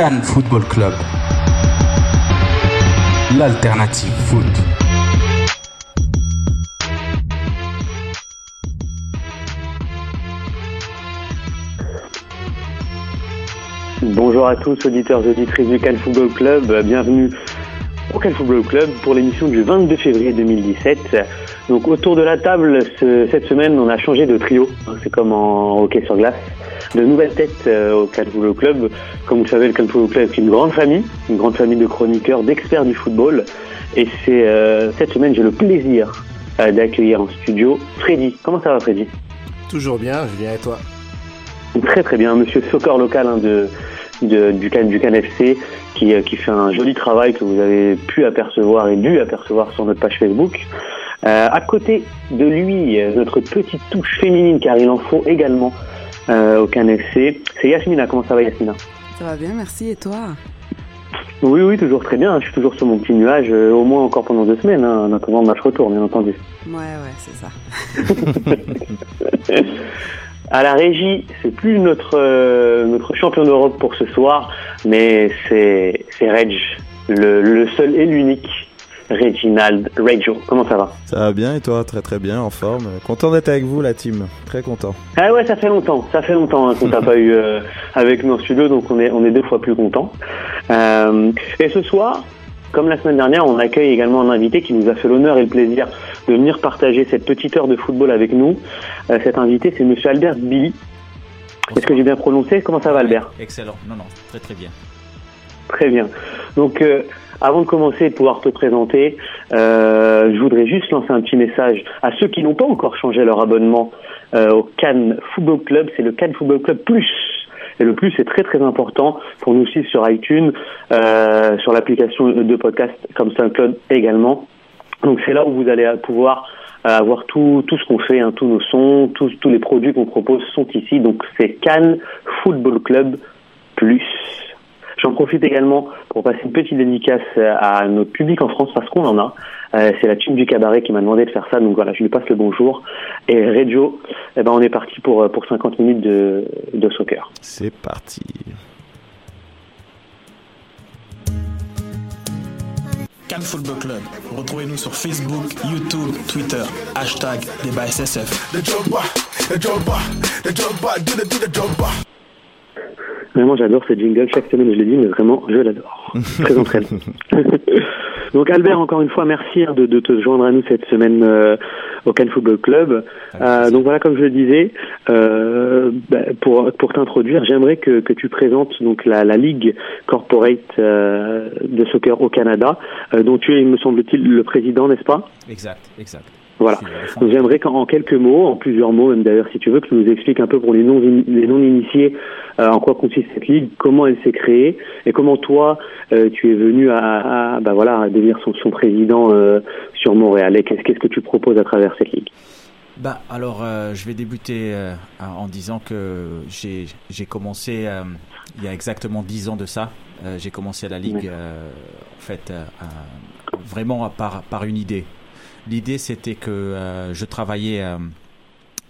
Cannes Football Club. L'alternative foot. Bonjour à tous, auditeurs et auditrices du Cannes Football Club. Bienvenue au Cannes Football Club pour l'émission du 22 février 2017. Donc autour de la table, ce- cette semaine, on a changé de trio. C'est comme en hockey sur glace. De nouvelles têtes euh, au Football Club. Comme vous le savez, le Football Club est une grande famille, une grande famille de chroniqueurs, d'experts du football. Et c'est euh, cette semaine, j'ai le plaisir euh, d'accueillir en studio Freddy. Comment ça va, Freddy? Toujours bien, Julien et toi? Très très bien, monsieur Soccer local hein, de, de- du, Can, du Can FC qui, euh, qui fait un joli travail que vous avez pu apercevoir et dû apercevoir sur notre page Facebook. Euh, à côté de lui, notre petite touche féminine, car il en faut également euh, au Can FC, c'est Yasmina. Comment ça va Yasmina? Ça va bien, merci. Et toi? Oui, oui, toujours très bien. Je suis toujours sur mon petit nuage, euh, au moins encore pendant deux semaines, hein, en attendant le match retour, bien entendu. Ouais, ouais, c'est ça. À la régie, c'est plus notre euh, notre champion d'Europe pour ce soir, mais c'est c'est Reg, le, le seul et l'unique Reginald Reggio. Comment ça va? Ça va bien et toi? Très très bien, en forme. Content d'être avec vous la team, très content. Ah ouais, ça fait longtemps, ça fait longtemps hein, qu'on t'a pas eu euh, avec nous en studio, donc on est on est deux fois plus content. Euh, et ce soir, comme la semaine dernière, on accueille également un invité qui nous a fait l'honneur et le plaisir de venir partager cette petite heure de football avec nous. Euh, cet invité, c'est Monsieur Albert Billy. Est-ce que j'ai bien prononcé? Comment ça va, Albert? Excellent. Non, non, très très bien. Très bien. Donc, euh, avant de commencer et de pouvoir te présenter, euh, je voudrais juste lancer un petit message à ceux qui n'ont pas encore changé leur abonnement euh, au Cannes Football Club. C'est le Cannes Football Club Plus. Et le plus est très très important pour nous suivre sur iTunes, euh, sur l'application de podcast comme SoundCloud également. Donc c'est là où vous allez pouvoir euh, avoir tout, tout ce qu'on fait, hein, tous nos sons, tous, tous les produits qu'on propose sont ici. Donc c'est Cannes Football Club Plus. J'en profite également pour passer une petite dédicace euh, à notre public en France parce qu'on en a. Euh, c'est la team du cabaret qui m'a demandé de faire ça, donc voilà, je lui passe le bonjour. Et Reggio, eh ben on est parti pour, euh, pour 50 minutes de, de soccer. C'est parti. Cannes Football Club. Retrouvez-nous sur Facebook, YouTube, Twitter, hashtag débat SSF. Vraiment, j'adore ce jingle. Chaque semaine, je l'ai dit, mais vraiment, je l'adore. Très entraînant. Donc, Albert, encore une fois, merci hein, de, de, te joindre à nous cette semaine euh, au Cannes Football Club. Euh, donc voilà, comme je le disais, euh, bah, pour, pour t'introduire, j'aimerais que, que tu présentes donc la, la Ligue Corporate de soccer au Canada, dont tu es, il me semble-t-il, le président, n'est-ce pas? Exact, exact. Voilà. Donc j'aimerais qu'en quelques mots, en plusieurs mots même d'ailleurs si tu veux, que tu nous expliques un peu pour les non euh, en quoi consiste cette ligue, comment elle s'est créée? Et comment toi euh, tu es venu à, à bah voilà à devenir son, son président euh, sur Montréal? Et qu'est-ce que tu proposes à travers cette ligue? Bah, alors, euh, je vais débuter euh, en disant que j'ai commencé euh, il y a exactement 10 ans de ça. J'ai commencé la Ligue, en fait, vraiment par, par une idée. L'idée, c'était que je travaillais...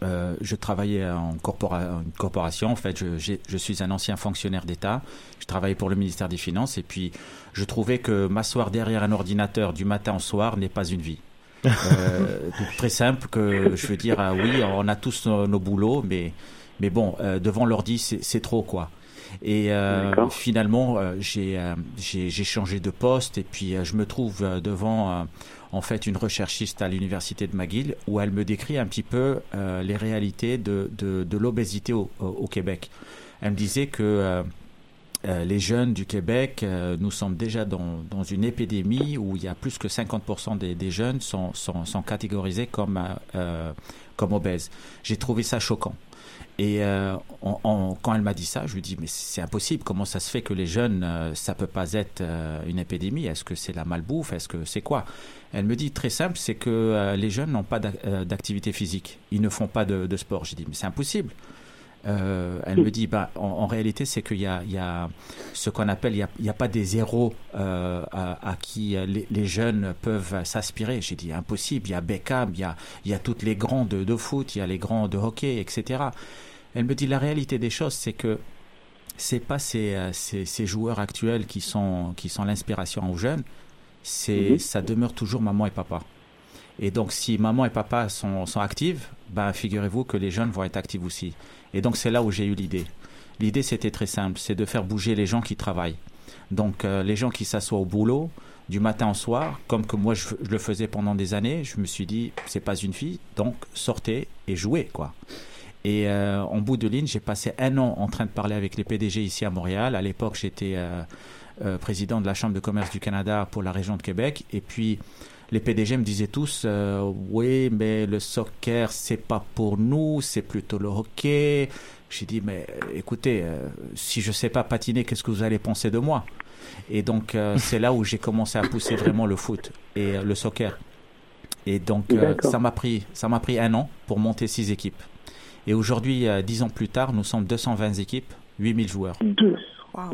euh, je travaillais en corpora- une corporation. En fait, je, je suis un ancien fonctionnaire d'État. Je travaillais pour le ministère des Finances. Et puis, je trouvais que m'asseoir derrière un ordinateur du matin au soir n'est pas une vie. Euh, très simple que je veux dire, ah oui, on a tous nos, nos boulots, mais, mais bon, euh, devant l'ordi, c'est trop, quoi. Et euh, finalement, euh, j'ai changé de poste et puis je me trouve devant euh, en fait une recherchiste à l'université de McGill où elle me décrit un petit peu euh, les réalités de, de, l'obésité au, Québec. Elle me disait que euh, euh, les jeunes du Québec, nous sommes déjà dans, dans une épidémie où il y a plus que 50% des, des jeunes sont, sont, sont catégorisés comme, comme obèses. J'ai trouvé ça choquant. Et quand elle m'a dit ça, je lui dis mais c'est impossible. Comment ça se fait que les jeunes, ça peut pas être une épidémie? Est-ce que c'est la malbouffe? Est-ce que c'est quoi? Elle me dit très simple, c'est que euh, les jeunes n'ont pas euh, d'activité physique. Ils ne font pas de, sport. J'ai dit mais c'est impossible. Euh, elle me dit, bah, en, réalité, c'est qu'il y a, ce qu'on appelle, il n'y a, pas des héros à, qui les, jeunes peuvent s'aspirer. J'ai dit, impossible, il y a Beckham, il y a, toutes les grands de, foot, il y a les grands de hockey, etc. Elle me dit, la réalité des choses, c'est que c'est pas ces, ces, ces joueurs actuels qui sont, qui sont l'inspiration aux jeunes, c'est, Mhm. ça demeure toujours maman et papa. Et donc, si maman et papa sont, sont actives, ben, figurez-vous que les jeunes vont être actifs aussi. Et donc, c'est là où j'ai eu l'idée. L'idée, c'était très simple, c'est de faire bouger les gens qui travaillent. Donc, euh, les gens qui s'assoient au boulot, du matin au soir, comme que moi, je, je le faisais pendant des années, je me suis dit, c'est pas une fille, donc sortez et jouez, quoi. Et euh, en bout de ligne, j'ai passé un an en train de parler avec les PDG ici à Montréal. À l'époque, j'étais euh, euh, président de la Chambre de commerce du Canada pour la région de Québec. Et puis, les PDG me disaient tous, euh, oui, mais le soccer, c'est pas pour nous, c'est plutôt le hockey. J'ai dit, mais euh, écoutez, euh, si je sais pas patiner, qu'est-ce que vous allez penser de moi? Et donc, euh, c'est là où j'ai commencé à pousser vraiment le foot et euh, le soccer. Et donc, euh, ça m'a pris, ça m'a pris un an pour monter six équipes. Et aujourd'hui, euh, dix ans plus tard, nous sommes 220 équipes, 8000 joueurs. Deux-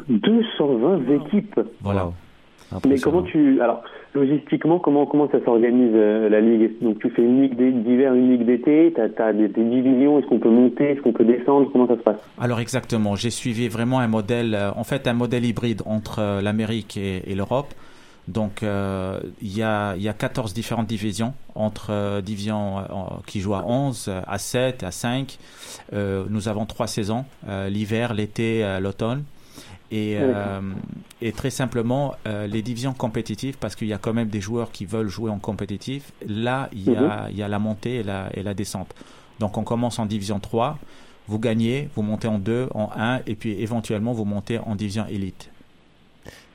220 équipes. Voilà. Mais comment tu alors logistiquement comment comment ça s'organise euh, la ligue? Donc tu fais une ligue d'hi- d'hiver, une ligue d'été, t'as as des, des divisions, est-ce qu'on peut monter, est-ce qu'on peut descendre, comment ça se passe? Alors exactement, j'ai suivi vraiment un modèle, euh, en fait un modèle hybride entre euh, l'Amérique et, et l'Europe. Donc euh, il y, a, il y a 14 différentes divisions, entre euh, divisions euh, qui jouent à 11, euh, à 7, à 5. Euh, nous avons trois saisons, euh, l'hiver, l'été, euh, l'automne. Et, euh, et très simplement, euh, les divisions compétitives, parce qu'il y a quand même des joueurs qui veulent jouer en compétitif, là, il y a, il y a la montée et la, et la descente. Donc on commence en division 3, vous gagnez, vous montez en 2, en 1, et puis éventuellement vous montez en division élite.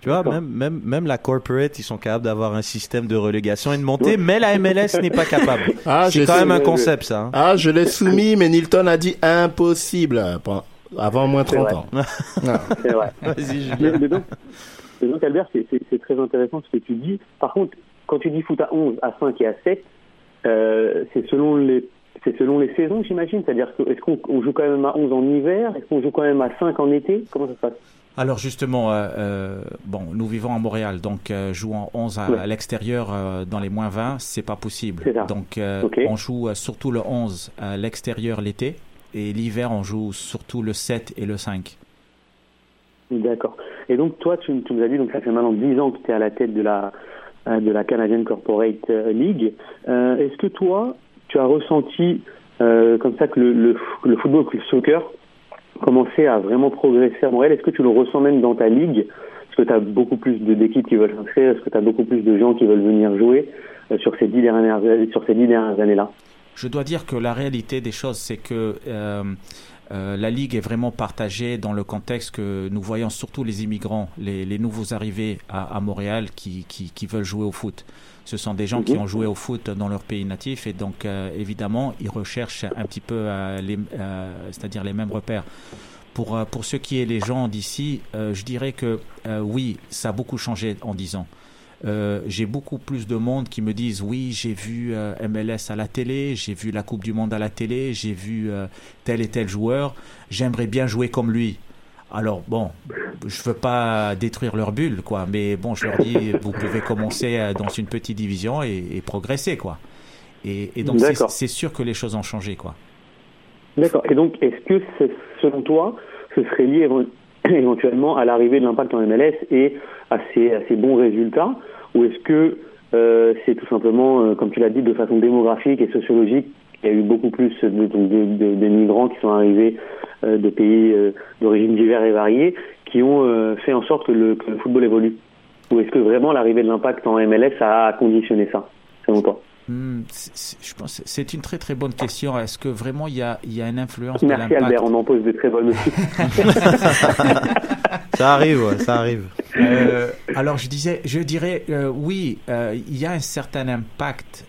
Tu vois, même, même, même la corporate, ils sont capables d'avoir un système de relégation et de monter, mais la MLS n'est pas capable. Ah, c'est quand même un concept, ça. hein. Ah, je l'ai soumis, mais Nilton a dit impossible. Avant moins C'est 30 vrai. ans. C'est vrai. Vas-y, Julien. Mais, mais donc, mais donc, Albert, c'est- très intéressant ce que tu dis. Par contre, quand tu dis foot à 11, à 5 et à 7, euh, c'est selon les c'est selon les saisons, j'imagine. C'est-à-dire que est-ce qu'on on joue quand même à 11 en hiver? Est-ce qu'on joue quand même à 5 en été? Comment ça se passe? Alors justement, euh, euh, bon, nous vivons à Montréal, donc euh, jouer en 11 à, Ouais. à l'extérieur euh, dans les moins 20, c'est pas possible. C'est ça. Donc euh, Ok. on joue surtout le 11 à l'extérieur l'été, et l'hiver on joue surtout le 7 et le 5. D'accord. Et donc, toi, tu, nous as dit, donc ça fait maintenant 10 ans que tu es à la tête de la, euh, de la Canadian Corporate euh, League. Euh, Est-ce que toi, tu as ressenti comme ça que le, le, le football, que le soccer, commencer à vraiment progresser à Montréal Est-ce que tu le ressens même dans ta ligue? Est-ce que tu as beaucoup plus d'équipes qui veulent s'inscrire? Est-ce que tu as beaucoup plus de gens qui veulent venir jouer sur ces dix dernières, sur ces dix dernières années-là? Je dois dire que la réalité des choses, c'est que euh, euh, la Ligue est vraiment partagée dans le contexte que nous voyons surtout les immigrants, les, les nouveaux arrivés à, à Montréal qui, qui, qui veulent jouer au foot. Ce sont des gens qui Mhm. ont joué au foot dans leur pays natif et donc euh, évidemment ils recherchent un petit peu euh, les, euh, c'est-à-dire les mêmes repères. Pour, euh, pour ce qui est les gens d'ici, euh, je dirais que euh, oui, ça a beaucoup changé en 10 ans. Euh, j'ai beaucoup plus de monde qui me disent oui, j'ai vu euh, MLS à la télé, j'ai vu la Coupe du Monde à la télé, j'ai vu euh, tel et tel joueur, j'aimerais bien jouer comme lui. Alors bon, je veux pas détruire leur bulle, quoi, mais bon, je leur dis, vous pouvez commencer dans une petite division et, et progresser, quoi. Et, et donc c'est sûr que les choses ont changé, quoi. D'accord. Et donc, est-ce que, selon toi, ce serait lié éven- éventuellement à l'arrivée de l'impact en MLS et à ces, à ces bons résultats Ou est-ce que euh, c'est tout simplement, euh, comme tu l'as dit, de façon démographique et sociologique, il y a eu beaucoup plus de, de, de- de migrants qui sont arrivés euh, de pays euh, d'origine divers et variés qui ont euh, fait en sorte que le, que le football évolue Ou est-ce que vraiment l'arrivée de l'impact en MLS a conditionné ça, selon toi? Hmm, je pense que c'est une très très bonne question. Est-ce que vraiment il y a, il y a une influence Merci de l'impact? Albert, on en pose de très bonnes. Ça arrive, ouais, ça arrive. Euh, alors je disais, je dirais euh, oui, euh, il y a un certain impact.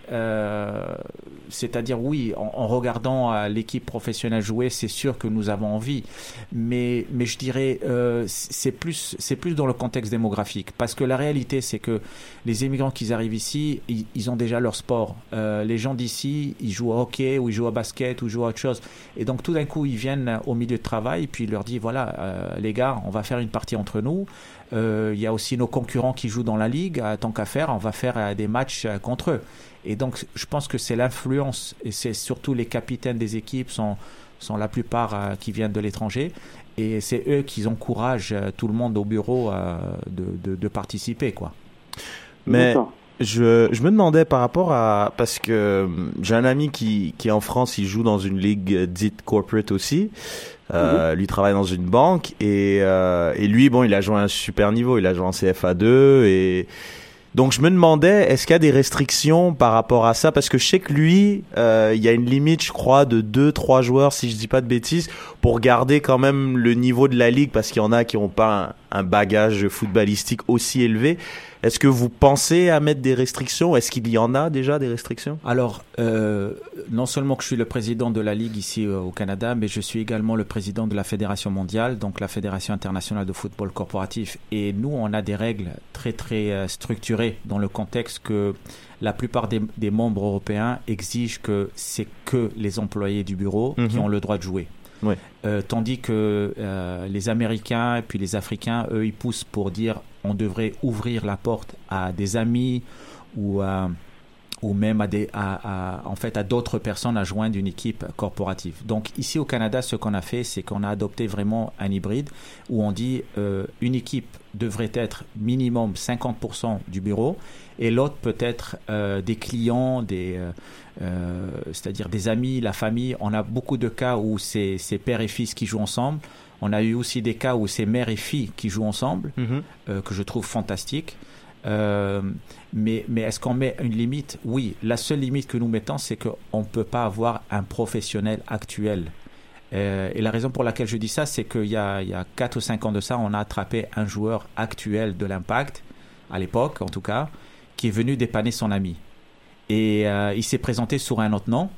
C'est-à-dire oui, en, en regardant euh, l'équipe professionnelle jouer, c'est sûr que nous avons envie, mais mais je dirais euh, c'est plus c'est plus dans le contexte démographique, parce que la réalité c'est que les immigrants qui arrivent ici, ils, ils ont déjà leur sport. Euh, les gens d'ici, ils jouent au hockey ou ils jouent au basket ou ils jouent à autre chose, et donc tout d'un coup ils viennent au milieu de travail, puis ils leur disent voilà euh, les gars, on va faire une partie entre nous. Euh, Il y a aussi nos concurrents qui jouent dans la ligue. Euh, tant qu'à faire, on va faire des matchs contre eux. Et donc, je pense que c'est l'influence et c'est surtout les capitaines des équipes sont, sont la plupart euh, qui viennent de l'étranger. Et c'est eux qui encouragent euh, tout le monde au bureau euh, de, de, de participer, quoi. Mais je, je me demandais par rapport à parce que euh, j'ai un ami qui qui en France il joue dans une ligue dite corporate aussi. Euh, Lui travaille dans une banque et euh, et lui bon il a joué à un super niveau il a joué en CFA2 et donc je me demandais est-ce qu'il y a des restrictions par rapport à ça? Parce que je sais que lui euh, il y a une limite je crois de deux trois joueurs si je dis pas de bêtises pour garder quand même le niveau de la ligue parce qu'il y en a qui ont pas un bagage footballistique aussi élevé est-ce que vous pensez à mettre des restrictions? Est-ce qu'il y en a déjà des restrictions? Alors, euh, non seulement que je suis le président de la Ligue ici euh, au Canada, mais je suis également le président de la Fédération mondiale, donc la Fédération internationale de football corporatif. Et nous, on a des règles très très euh, structurées dans le contexte que la plupart des, des membres européens exigent que c'est que les employés du bureau qui Mhm. ont le droit de jouer. Euh, tandis que euh, les Américains et puis les Africains, eux, ils poussent pour dire on devrait ouvrir la porte à des amis ou à ou même à des, à, à- en fait, à d'autres personnes à joindre une équipe corporative. Donc ici au Canada, ce qu'on a fait, c'est qu'on a adopté vraiment un hybride où on dit euh, une équipe devrait être minimum 50% du bureau et l'autre peut être euh, des clients, des, euh, c'est-à-dire des amis, la famille. On a beaucoup de cas où c'est c'est père et fils qui jouent ensemble. On a eu aussi des cas où c'est mère et fille qui jouent ensemble, Mhm. euh, que je trouve fantastique. Euh, mais mais est-ce qu'on met une limite? Oui. La seule limite que nous mettons, c'est qu'on ne peut pas avoir un professionnel actuel. Euh, et la raison pour laquelle je dis ça, c'est qu'il y a, il y a 4 ou 5 ans de ça, on a attrapé un joueur actuel de l'Impact, à l'époque en tout cas, qui est venu dépanner son ami. Et euh, il s'est présenté sous un autre nom.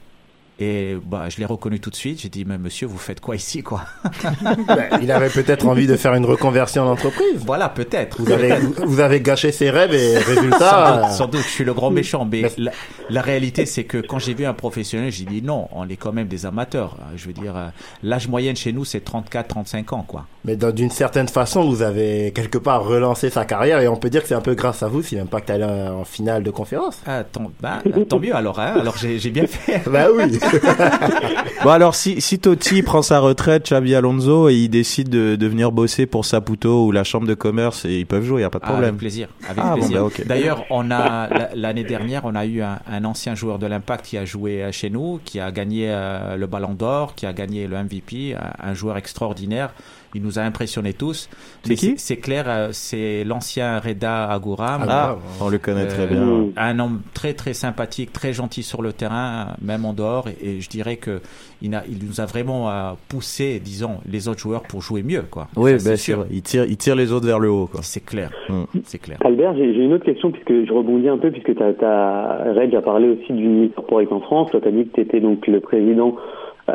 Et bah, je l'ai reconnu tout de suite. J'ai dit, mais monsieur, vous faites quoi ici, quoi? Ben, il avait peut-être envie de faire une reconversion d'entreprise. Voilà, peut-être. Vous avez, vous, avez gâché ses rêves et sans, résultat. doute, sans doute, je suis le grand méchant, mais la, la réalité, c'est que quand j'ai vu un professionnel, j'ai dit non, on est quand même des amateurs. Euh, Je veux dire, euh, l'âge moyen chez nous, c'est 34-35 ans, quoi. Mais d'une certaine façon, vous avez quelque part relancé sa carrière et on peut dire que c'est un peu grâce à vous si l'Impact allait en finale de conférence. Ah, tant, bah, tant mieux alors, hein. alors j'ai j'ai bien fait. Bah oui. bon alors si si Totti prend sa retraite, Xabi Alonso et il décide de, de venir bosser pour Saputo ou la chambre de commerce, et ils peuvent jouer, il y a pas de Ah, problème. avec plaisir. Avec Ah, bon, bah. D'ailleurs, on a la- l'année dernière, on a eu un, un ancien joueur de l'Impact qui a joué euh, chez nous, qui a gagné euh, le Ballon d'Or, qui a gagné le MVP, un, un joueur extraordinaire. Il nous a impressionnés tous. C'est qui C'est clair, euh, c'est l'ancien Reda Agouram. Ah, on le connaît très bien. Euh, Un homme très très sympathique, très gentil sur le terrain, même en dehors. Et, et je dirais que il, a, il nous a vraiment euh, poussé, disons, les autres joueurs pour jouer mieux, quoi. Oui, c'est sûr. Il tire, il tire les autres vers le haut. quoi. C'est clair. Mm. C'est clair. Albert, j'ai une autre question puisque je rebondis un peu puisque tu as, Reg a parlé aussi d'une ligue corporate en France. Toi, tu as dit que tu étais donc le président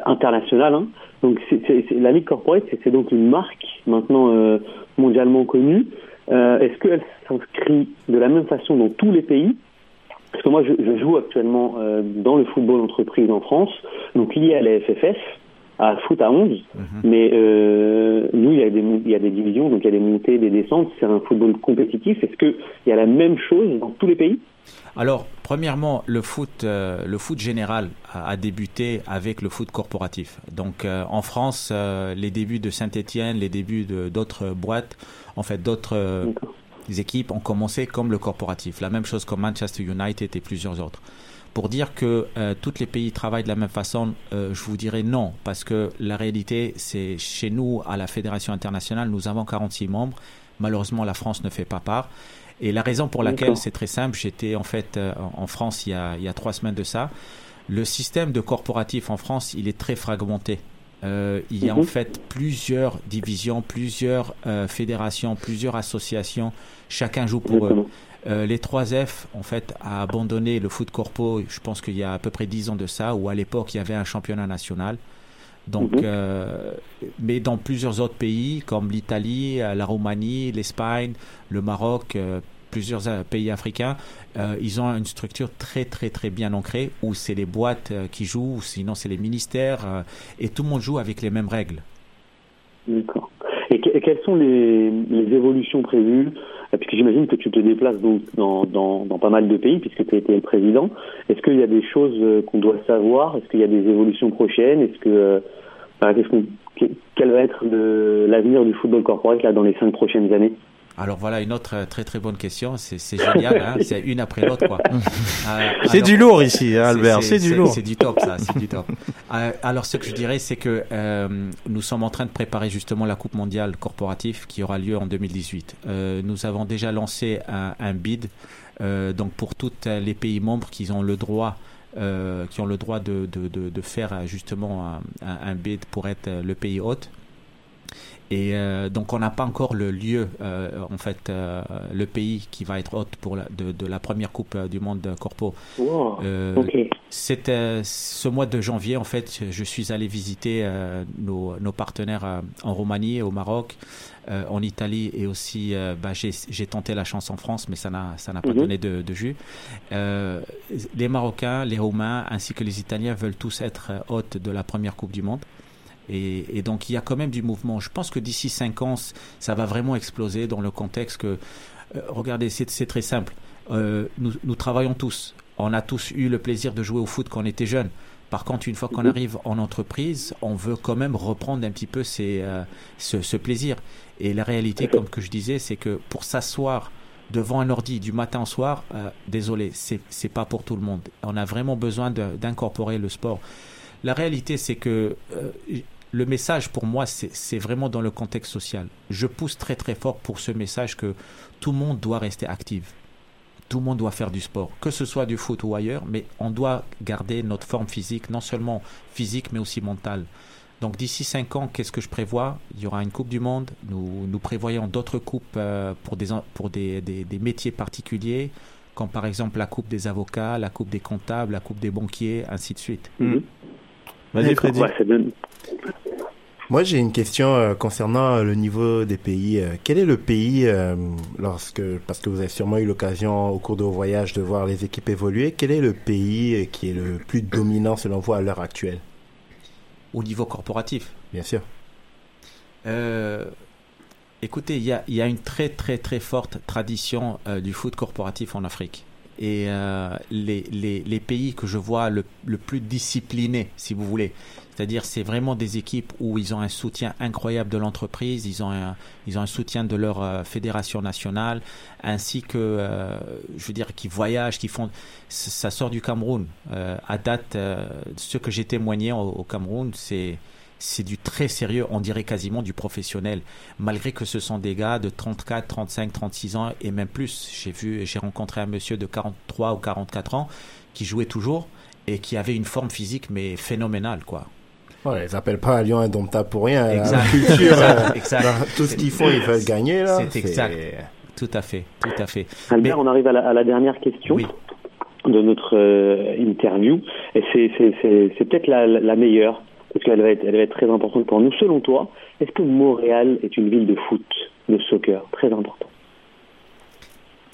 international. hein. Donc c'est- la ligue corporate, c'est c'est donc une marque maintenant euh, mondialement connue. Euh, Est-ce qu'elle s'inscrit de la même façon dans tous les pays? Parce que moi, je, je joue actuellement euh, dans le football entreprise en France, donc lié à la FFF, à foot à 11. Mais euh, nous, il y, a des, mon- il y a des divisions, donc il y a des montées, des descentes. C'est un football compétitif. Est-ce qu'il y a la même chose dans tous les pays? Alors, premièrement, le foot, euh, le foot général a, a débuté avec le foot corporatif. Donc, euh, en France, euh, les débuts de Saint-Étienne, les débuts d'autres boîtes, en fait, d'autres équipes ont commencé comme le corporatif. La même chose comme Manchester United et plusieurs autres. Pour dire que euh, tous les pays travaillent de la même façon, euh, je vous dirais non, parce que la réalité, c'est chez nous, à la Fédération internationale, nous avons 46 membres. Malheureusement, la France ne fait pas part. Et la raison pour laquelle c'est très simple, j'étais en fait euh, en en France il y, a, il y a trois semaines de ça. Le système de corporatif en France, il est très fragmenté. Euh, il y a en Mhm. fait plusieurs divisions, plusieurs euh, fédérations, plusieurs associations. Chacun joue pour eux. Euh, les 3F, en fait, a abandonné le foot corpo, je pense qu'il y a à peu près 10 ans de ça, où à l'époque, il y avait un championnat national. Donc, Mhm. euh, mais dans plusieurs autres pays, comme l'Italie, euh, la Roumanie, l'Espagne, le Maroc, euh, plusieurs euh, pays africains, euh, ils ont une structure très, très, très bien ancrée, où c'est les boîtes euh, qui jouent, ou sinon c'est les ministères, euh, et tout le monde joue avec les mêmes règles. D'accord. Et, que- et quelles sont les, les évolutions prévues Puisque j'imagine que tu te déplaces donc dans, dans, dans pas mal de pays, puisque tu as été le président. Est-ce qu'il y a des choses euh, qu'on doit savoir? Est-ce qu'il y a des évolutions prochaines? Est-ce que euh, qu'est-ce qu'on- que- quel va être l'avenir du football corporate là dans les cinq prochaines années? Alors voilà une autre euh, très très bonne question. C'est génial, hein c'est une après l'autre quoi. Euh, C'est du lourd ici, hein, Albert, c'est du lourd. C'est du top ça, c'est du top. Euh, alors ce que je dirais, c'est que euh, nous sommes en train de préparer justement la Coupe mondiale corporative qui aura lieu en 2018. Euh, nous avons déjà lancé un, un bid donc pour tous les pays membres qui ont le droit. qui ont le droit de, de, de, de faire justement un, bid pour être le pays hôte. Et euh, donc on n'a pas encore le lieu, euh, en fait, euh, le pays qui va être hôte pour la, de, de la première Coupe euh, du Monde Corpo. Wow, Euh, euh, ce mois de janvier, en fait, je suis allé visiter euh, nos, nos partenaires euh, en Roumanie, au Maroc, euh, en Italie et aussi, euh, bah, j'ai tenté la chance en France, mais ça n'a ça n'a pas Mhm. donné de, de jus. Euh, les Marocains, les Roumains ainsi que les Italiens veulent tous être euh, hôtes de la première Coupe du Monde. Et, et donc il y a quand même du mouvement. Je pense que d'ici cinq ans, c- ça va vraiment exploser dans le contexte que, euh, regardez, c'est très simple. Euh, nous, nous travaillons tous. On a tous eu le plaisir de jouer au foot quand on était jeune. Par contre, une fois qu'on arrive en entreprise, on veut quand même reprendre un petit peu ces, euh, ce, ce plaisir. Et la réalité, comme que je disais, c'est que pour s'asseoir devant un ordi du matin au soir, euh, désolé, c'est c'est pas pour tout le monde. On a vraiment besoin d'incorporer le sport. La réalité, c'est que euh, le message pour moi, c'est vraiment dans le contexte social. Je pousse très très fort pour ce message que tout le monde doit rester actif. Tout le monde doit faire du sport, que ce soit du foot ou ailleurs, mais on doit garder notre forme physique, non seulement physique, mais aussi mentale. Donc d'ici cinq ans, qu'est-ce que je prévois? Il y aura une Coupe du Monde. Nous, nous prévoyons d'autres coupes euh, pour, des, pour des, des, métiers particuliers, comme par exemple la Coupe des avocats, la Coupe des comptables, la Coupe des banquiers, ainsi de suite. Hmm. Vas-y, D'accord, Freddy. ouais, ça donne- Moi, j'ai une question euh, concernant euh, le niveau des pays. Euh, quel est le pays, euh, lorsque, parce que vous avez sûrement eu l'occasion au cours de vos voyages de voir les équipes évoluer, quel est le pays qui est le plus dominant selon vous à l'heure actuelle? Au niveau corporatif? Bien sûr. Euh, écoutez, il y a, il y a une très très très forte tradition euh, du foot corporatif en Afrique. Et les, les, les, pays que je vois le, le plus disciplinés, si vous voulez. C'est-à-dire, c'est vraiment des équipes où ils ont un soutien incroyable de l'entreprise, ils ont un, ils ont un soutien de leur fédération nationale, ainsi que, je veux dire, qui voyagent, qui font. Ça sort du Cameroun. à date, ce que j'ai témoigné au Cameroun, c'est c'est du très sérieux, on dirait quasiment du professionnel, malgré que ce sont des gars de 34, 35, 36 ans et même plus. J'ai vu, j'ai rencontré un monsieur de 43 ou 44 ans qui jouait toujours et qui avait une forme physique mais phénoménale, quoi. Ouais, ils appellent pas à Lyon indomptable pour rien. Exact. La culture, exact, exact. tout ce qu'ils font, ils veulent gagner là. C'est exact. Tout à fait, tout à fait. Albert, Mais... on arrive à la, à la dernière question. Oui de notre euh, interview et c'est peut-être la, la, meilleure parce qu'elle va, être, elle va être très importante pour nous. Selon toi, est-ce que Montréal est une ville de foot, de soccer? Très important.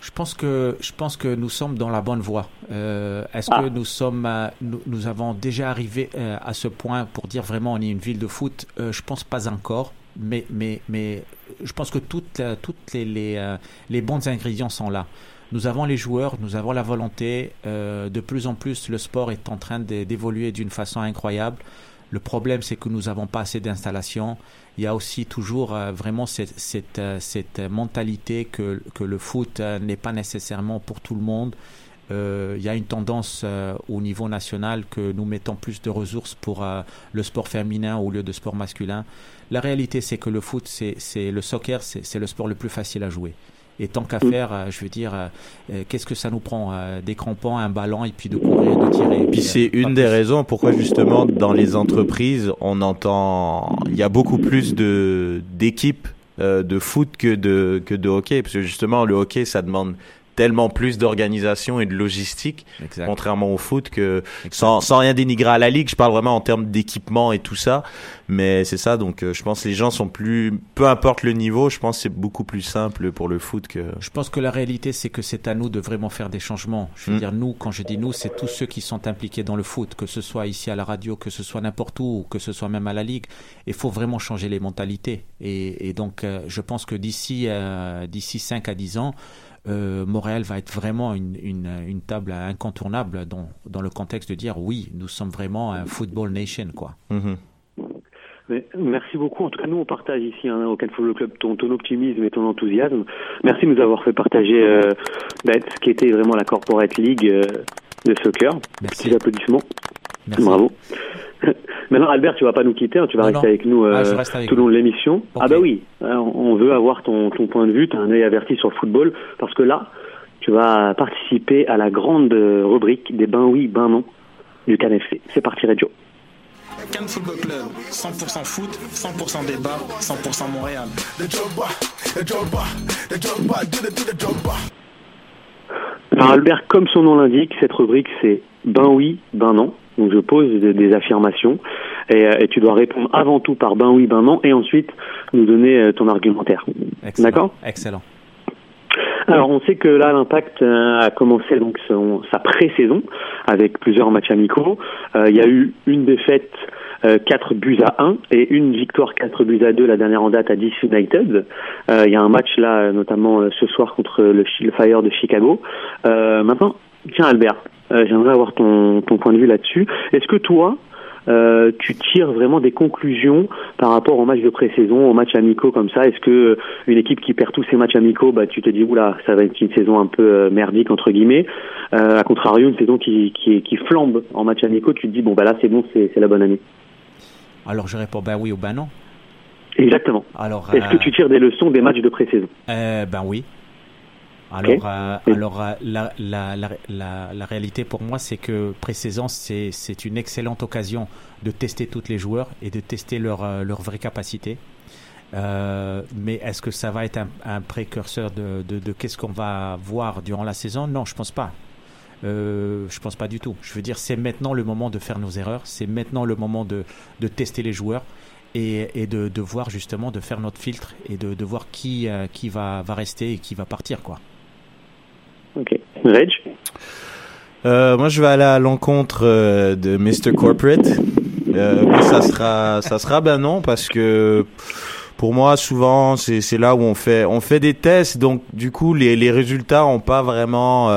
Je pense que je pense que nous sommes dans la bonne voie. Euh, Est-ce ah. que nous sommes nous, nous, avons déjà arrivé euh, à ce point pour dire vraiment on est une ville de foot? Euh, Je pense pas encore, mais mais mais je pense que toutes toutes les les, euh, les bons ingrédients sont là. Nous avons les joueurs, nous avons la volonté. Euh, de plus en plus, le sport est en train d'évoluer d'une façon incroyable. Le problème, c'est que nous n'avons pas assez d'installations. Il y a aussi toujours euh, vraiment cette, euh, cette, mentalité que, que le foot euh, n'est pas nécessairement pour tout le monde. il y a une tendance au niveau national que nous mettons plus de ressources pour le sport féminin au lieu de sport masculin. La réalité, c'est que le foot, c'est le soccer, c'est le sport le plus facile à jouer. Et tant qu'à faire, euh, je veux dire, euh, euh, qu'est-ce que ça nous prend Des crampons, un ballon et puis de courir, de tirer. Et puis c'est une des raisons pourquoi justement dans les entreprises, on entend, il y a beaucoup plus de d'équipes de foot que de que de hockey, parce que justement le hockey, ça demande tellement plus d'organisation et de logistique, contrairement au foot que sans, sans, rien dénigrer à la ligue, je parle vraiment en termes d'équipement et tout ça, mais c'est ça donc euh, je pense que les gens sont plus peu importe le niveau, je pense que c'est beaucoup plus simple pour le foot que Je pense que la réalité c'est que c'est à nous de vraiment faire des changements. Je veux mm. dire nous quand je dis nous, c'est tous ceux qui sont impliqués dans le foot, que ce soit ici à la radio, que ce soit n'importe où, que ce soit même à la ligue, il faut vraiment changer les mentalités. Et, et donc euh, je pense que d'ici euh, d'ici 5 à 10 ans euh, Montréal va être vraiment une, une, une, table incontournable dans, dans le contexte de dire oui, nous sommes vraiment un football nation, quoi. Mm-hmm. Mais merci beaucoup. En tout cas, nous, on partage ici hein, au Can Football Club ton, ton, optimisme et ton enthousiasme. Merci de nous avoir fait partager euh, ben, ce qui était vraiment la Corporate League euh, de soccer. Merci. Petits applaudissements. Merci. Bravo. Maintenant, Albert, tu vas pas nous quitter, hein, tu vas non, rester non. avec nous ah, euh, avec tout au long de l'émission. Okay. Ah bah oui, on veut avoir ton, ton point de vue, tu as un œil averti sur le football, parce que là, tu vas participer à la grande rubrique des ben oui, ben non du CanFC. C'est parti, Radio. Cannes Football Club, 100% foot, 100% débat, 100% Montréal. Alors Albert, comme son nom l'indique, cette rubrique c'est ben oui, ben non. Donc je pose des, des affirmations et, et, tu dois répondre avant tout par ben oui, ben non et ensuite nous donner ton argumentaire. D'accord? Excellent. Alors on sait que là l'impact a commencé donc son, sa pré-saison avec plusieurs matchs amicaux. Euh, il y a eu une défaite euh, 4 buts à 1 et une victoire 4 buts à 2 la dernière en date à 10 United. Euh, il y a un match là notamment euh, ce soir contre le, le Fire de Chicago. Euh, maintenant, tiens Albert, j'aimerais avoir ton, ton point de vue là-dessus. Est-ce que toi, euh, tu tires vraiment des conclusions par rapport aux matchs de pré-saison, aux matchs amicaux comme ça? Est-ce que une équipe qui perd tous ses matchs amicaux, bah tu te dis oula, ça va être une saison un peu euh, merdique entre guillemets? Euh, à contrario, une saison qui, qui, qui flambe en matchs amicaux, tu te dis bon bah là c'est bon, c'est la bonne année. Alors je réponds ben oui ou ben non. Exactement. Alors est-ce que tu tires des leçons des matchs de pré-saison? Ben oui. Alors, okay. euh, alors euh, la, la, la, la, la réalité pour moi, c'est que pré-saison, c'est une excellente occasion de tester tous les joueurs et de tester leur, euh, leur vraie capacité. Euh, mais est-ce que ça va être un, un précurseur de, de, de qu'est-ce qu'on va voir durant la saison? Non, je pense pas. Euh, je pense pas du tout. Je veux dire, c'est maintenant le moment de faire nos erreurs. C'est maintenant le moment de, de tester les joueurs et, et de, de, voir justement de faire notre filtre et de, de voir qui, euh, qui va, va rester et qui va partir, quoi. Ok. Reg euh, Moi, je vais aller à l'encontre euh, de Mr. Corporate. Euh, ça sera, ça sera ben non, parce que pour moi, souvent, c'est là où on fait, on fait des tests, donc du coup, les, les résultats ont pas vraiment.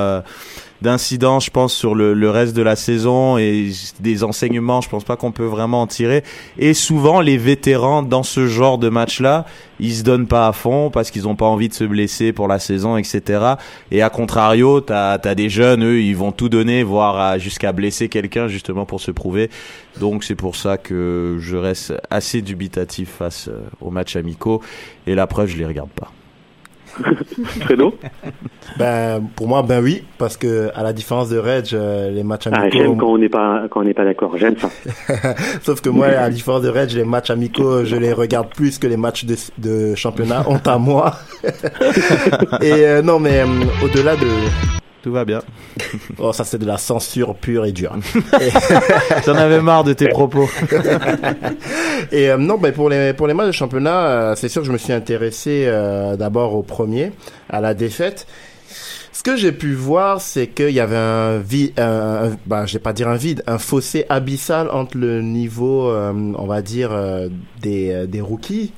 D'incidents, je pense, sur le, le, reste de la saison et des enseignements, je pense pas qu'on peut vraiment en tirer. Et souvent, les vétérans dans ce genre de match-là, ils se donnent pas à fond parce qu'ils ont pas envie de se blesser pour la saison, etc. Et à contrario, t'as as des jeunes, eux, ils vont tout donner, voire jusqu'à blesser quelqu'un justement pour se prouver. Donc c'est pour ça que je reste assez dubitatif face euh, aux matchs amicaux. Et la preuve, je les regarde pas. Fredo Ben pour moi ben oui parce que à la différence de Reg euh, les matchs ah, amicaux j'aime quand on n'est pas quand on n'est pas d'accord j'aime ça. Sauf que moi à la différence de Reg les matchs amicaux je les regarde plus que les matchs de, de championnat honte à moi. Et euh, non mais euh, au-delà de tout va bien. Oh, ça c'est de la censure pure et dure. J'en avais marre de tes propos. et euh, non, ben pour les pour les matchs de championnat, euh, c'est sûr que je me suis intéressé euh, d'abord au premier, à la défaite. Ce que j'ai pu voir, c'est qu'il y avait un vide, un, ben, je vais pas dire un vide, un fossé abyssal entre le niveau, on va dire, des, des rookies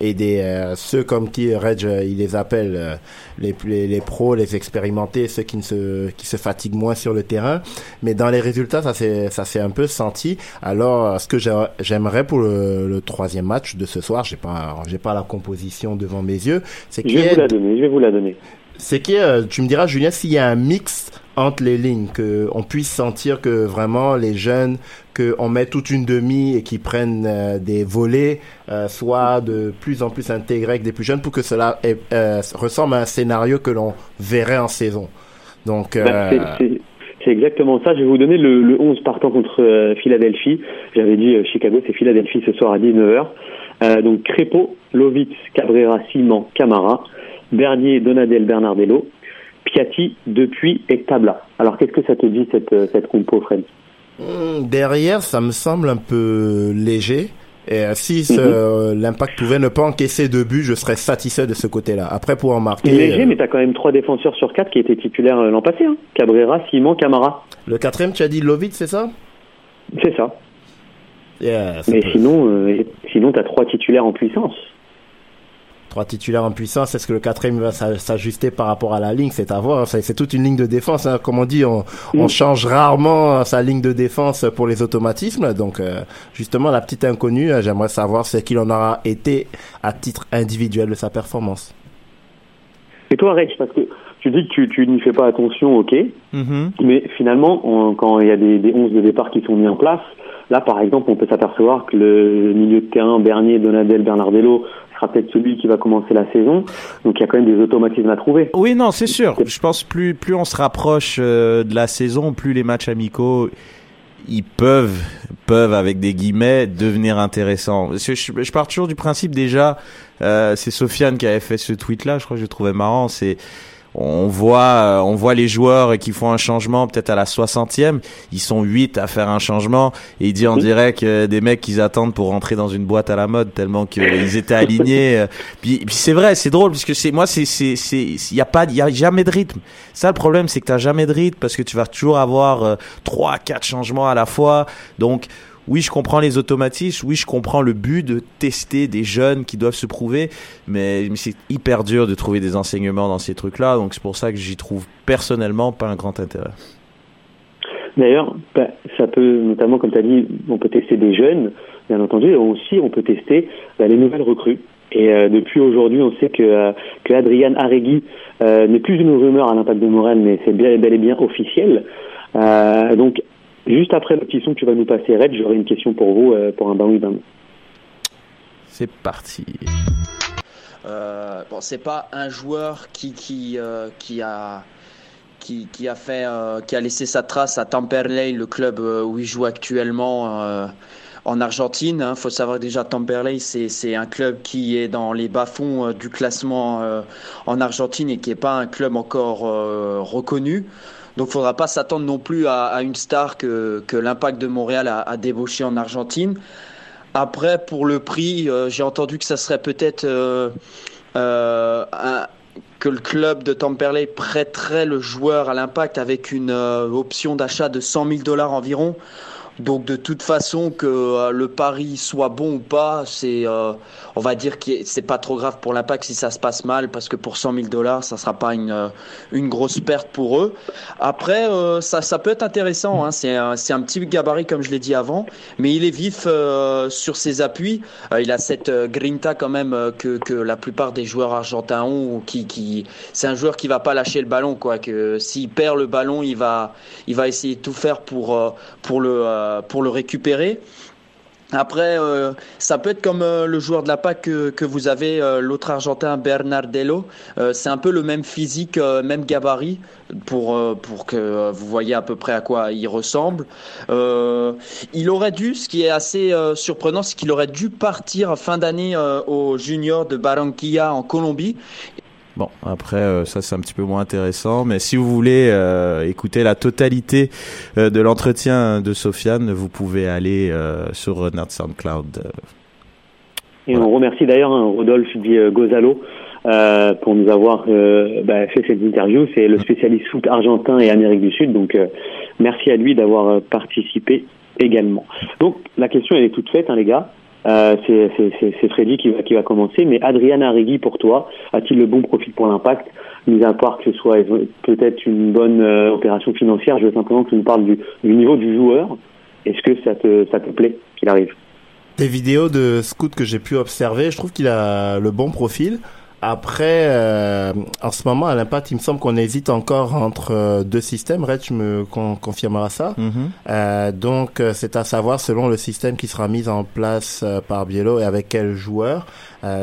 et des euh, ceux comme qui Reg euh, il les appelle euh, les, les, les pros, les expérimentés, ceux qui ne se qui se fatiguent moins sur le terrain. Mais dans les résultats, ça s'est ça s'est un peu senti. Alors, ce que j'aimerais pour le, le, troisième match de ce soir, j'ai pas j'ai pas la composition devant mes yeux, c'est je vais vous la donner. Je vais vous la donner. C'est que tu me diras, Julien, s'il y a un mix entre les lignes, que on puisse sentir que vraiment les jeunes, que on met toute une demi et qui prennent euh, des volets, euh, soient de plus en plus intégrés avec des plus jeunes pour que cela euh, ressemble à un scénario que l'on verrait en saison. Donc bah, c'est exactement ça. Je vais vous donner le, le 11 partant contre Philadelphie. J'avais dit Chicago, c'est Philadelphie ce soir à 19h. donc Crépeau, Lovitz, Cabrera, Simon, Camara, Bernier, Donadel, Bernardello, Piatti, Depuis et Tabla. Alors qu'est-ce que ça te dit cette, euh, cette compo, Fred? Hmm, Derrière, ça me semble un peu léger. Et euh, si mhm. l'impact pouvait ne pas encaisser de but, je serais satisfait de ce côté-là. Après, pour en marquer. Léger, euh, mais tu as quand même trois défenseurs sur quatre qui étaient titulaires l'an passé. Hein. Cabrera, Simon, Camara. Le quatrième, tu as dit Lovitz, c'est ça? C'est ça. mais sinon, sinon tu as trois titulaires en puissance trois titulaires en puissance. Est-ce que le quatrième va s'ajuster par rapport à la ligne? C'est à voir. C'est toute une ligne de défense. Hein. Comme on dit, on, on, change rarement sa ligne de défense pour les automatismes. Donc, euh, justement, la petite inconnue, euh, j'aimerais savoir ce qu'il en aura été à titre individuel de sa performance. Et toi, Rex, parce que tu dis que tu, tu n'y fais pas attention, ok, mm-hmm. mais finalement, quand il y a des, des 11 de départ qui sont mis en place, là, par exemple, on peut s'apercevoir que le milieu de terrain, Bernier, Donadel, Bernardello, sera peut-être celui qui va commencer la saison. Donc il y a quand même des automatismes à trouver. Oui, non, c'est sûr. Je pense plus plus on se rapproche euh, de la saison, plus les matchs amicaux ils peuvent peuvent avec des guillemets devenir intéressants. Je, je, pars toujours du principe déjà. Euh, c'est Sofiane qui avait fait ce tweet là. Je crois que je le trouvais marrant. C'est on voit euh, on voit les joueurs qui font un changement peut-être à la 60e ils sont 8 à faire un changement. Et il dit on dirait que des mecs qu'ils attendent pour rentrer dans une boîte à la mode tellement qu'ils étaient alignés euh. puis, puis c'est vrai c'est drôle puisque c'est moi c'est c'est c'est il y a pas il y a jamais de rythme. Ça le problème c'est que t'as jamais de rythme parce que tu vas toujours avoir euh, trois quatre changements à la fois. Donc oui, je comprends les automatismes, oui, je comprends le but de tester des jeunes qui doivent se prouver, mais, c'est hyper dur de trouver des enseignements dans ces trucs-là, donc c'est pour ça que j'y trouve personnellement pas un grand intérêt. D'ailleurs, bah, ça peut, notamment comme tu as dit, on peut tester des jeunes, bien entendu, et aussi on peut tester bah, les nouvelles recrues. Et euh, depuis aujourd'hui, on sait que, euh, que Adrian Arregui euh, n'est plus une rumeur à l'impact de Morel, mais c'est bel et bien officiel. donc Juste après le petit son que tu vas nous passer, Red, j'aurai une question pour vous euh, pour un bain C'est parti. Euh, bon, c'est pas un joueur qui qui euh, qui a qui, qui a fait euh, qui a laissé sa trace à Tamperley, le club où il joue actuellement en Argentine. Il hein. faut savoir déjà Tamperley, c'est un club qui est dans les bas-fonds du classement en Argentine et qui n'est pas un club encore reconnu. Donc il ne faudra pas s'attendre non plus à, une star que, l'Impact de Montréal a, débauché en Argentine. Après, pour le prix, euh, j'ai entendu que ça serait peut-être euh, euh, que le club de Tamperley prêterait le joueur à l'Impact avec une option d'achat de 100 000 dollars environ. Donc de toute façon que euh, le pari soit bon ou pas, c'est, euh, on va dire que c'est pas trop grave pour l'impact si ça se passe mal, parce que pour 100 000 dollars, ça sera pas une euh, une grosse perte pour eux. Après, ça ça peut être intéressant. Hein. C'est un c'est un petit gabarit comme je l'ai dit avant, mais il est vif sur ses appuis. il a cette grinta quand même que que la plupart des joueurs argentins ont. Qui qui c'est un joueur qui va pas lâcher le ballon quoi. Que s'il perd le ballon, il va il va essayer de tout faire pour pour le pour le récupérer. Après, euh, ça peut être comme euh, le joueur de la PAC que, vous avez, euh, l'autre Argentin Bernardello. c'est un peu le même physique, même gabarit, pour, pour que vous voyez à peu près à quoi il ressemble. il aurait dû, ce qui est assez surprenant, c'est qu'il aurait dû partir fin d'année au junior de Barranquilla en Colombie. Bon, après, euh, ça c'est un petit peu moins intéressant, mais si vous voulez euh, écouter la totalité euh, de l'entretien de Sofiane, vous pouvez aller sur Nerd SoundCloud. Et on remercie d'ailleurs hein, Rodolphe dit Gozalo pour nous avoir bah, fait cette interview. C'est le spécialiste foot argentin et Amérique du Sud, donc merci à lui d'avoir participé également. Donc la question elle est toute faite, hein, les gars. Euh, c'est Freddy qui va, qui va commencer, mais Adrian Arrigui, pour toi, a-t-il le bon profil pour l'impact Mis à part que ce soit peut-être une bonne euh, opération financière, je veux simplement que tu nous parles du, niveau du joueur. Est-ce que ça te, ça te plaît qu'il arrive? Des vidéos de scout que j'ai pu observer, je trouve qu'il a le bon profil. Après, euh, en ce moment, à l'impact, il me semble qu'on hésite encore entre euh, deux systèmes. Red, tu me confirmeras ça. Mm-hmm. euh, donc, euh, c'est à savoir, selon le système qui sera mis en place par Biello et avec quel joueur,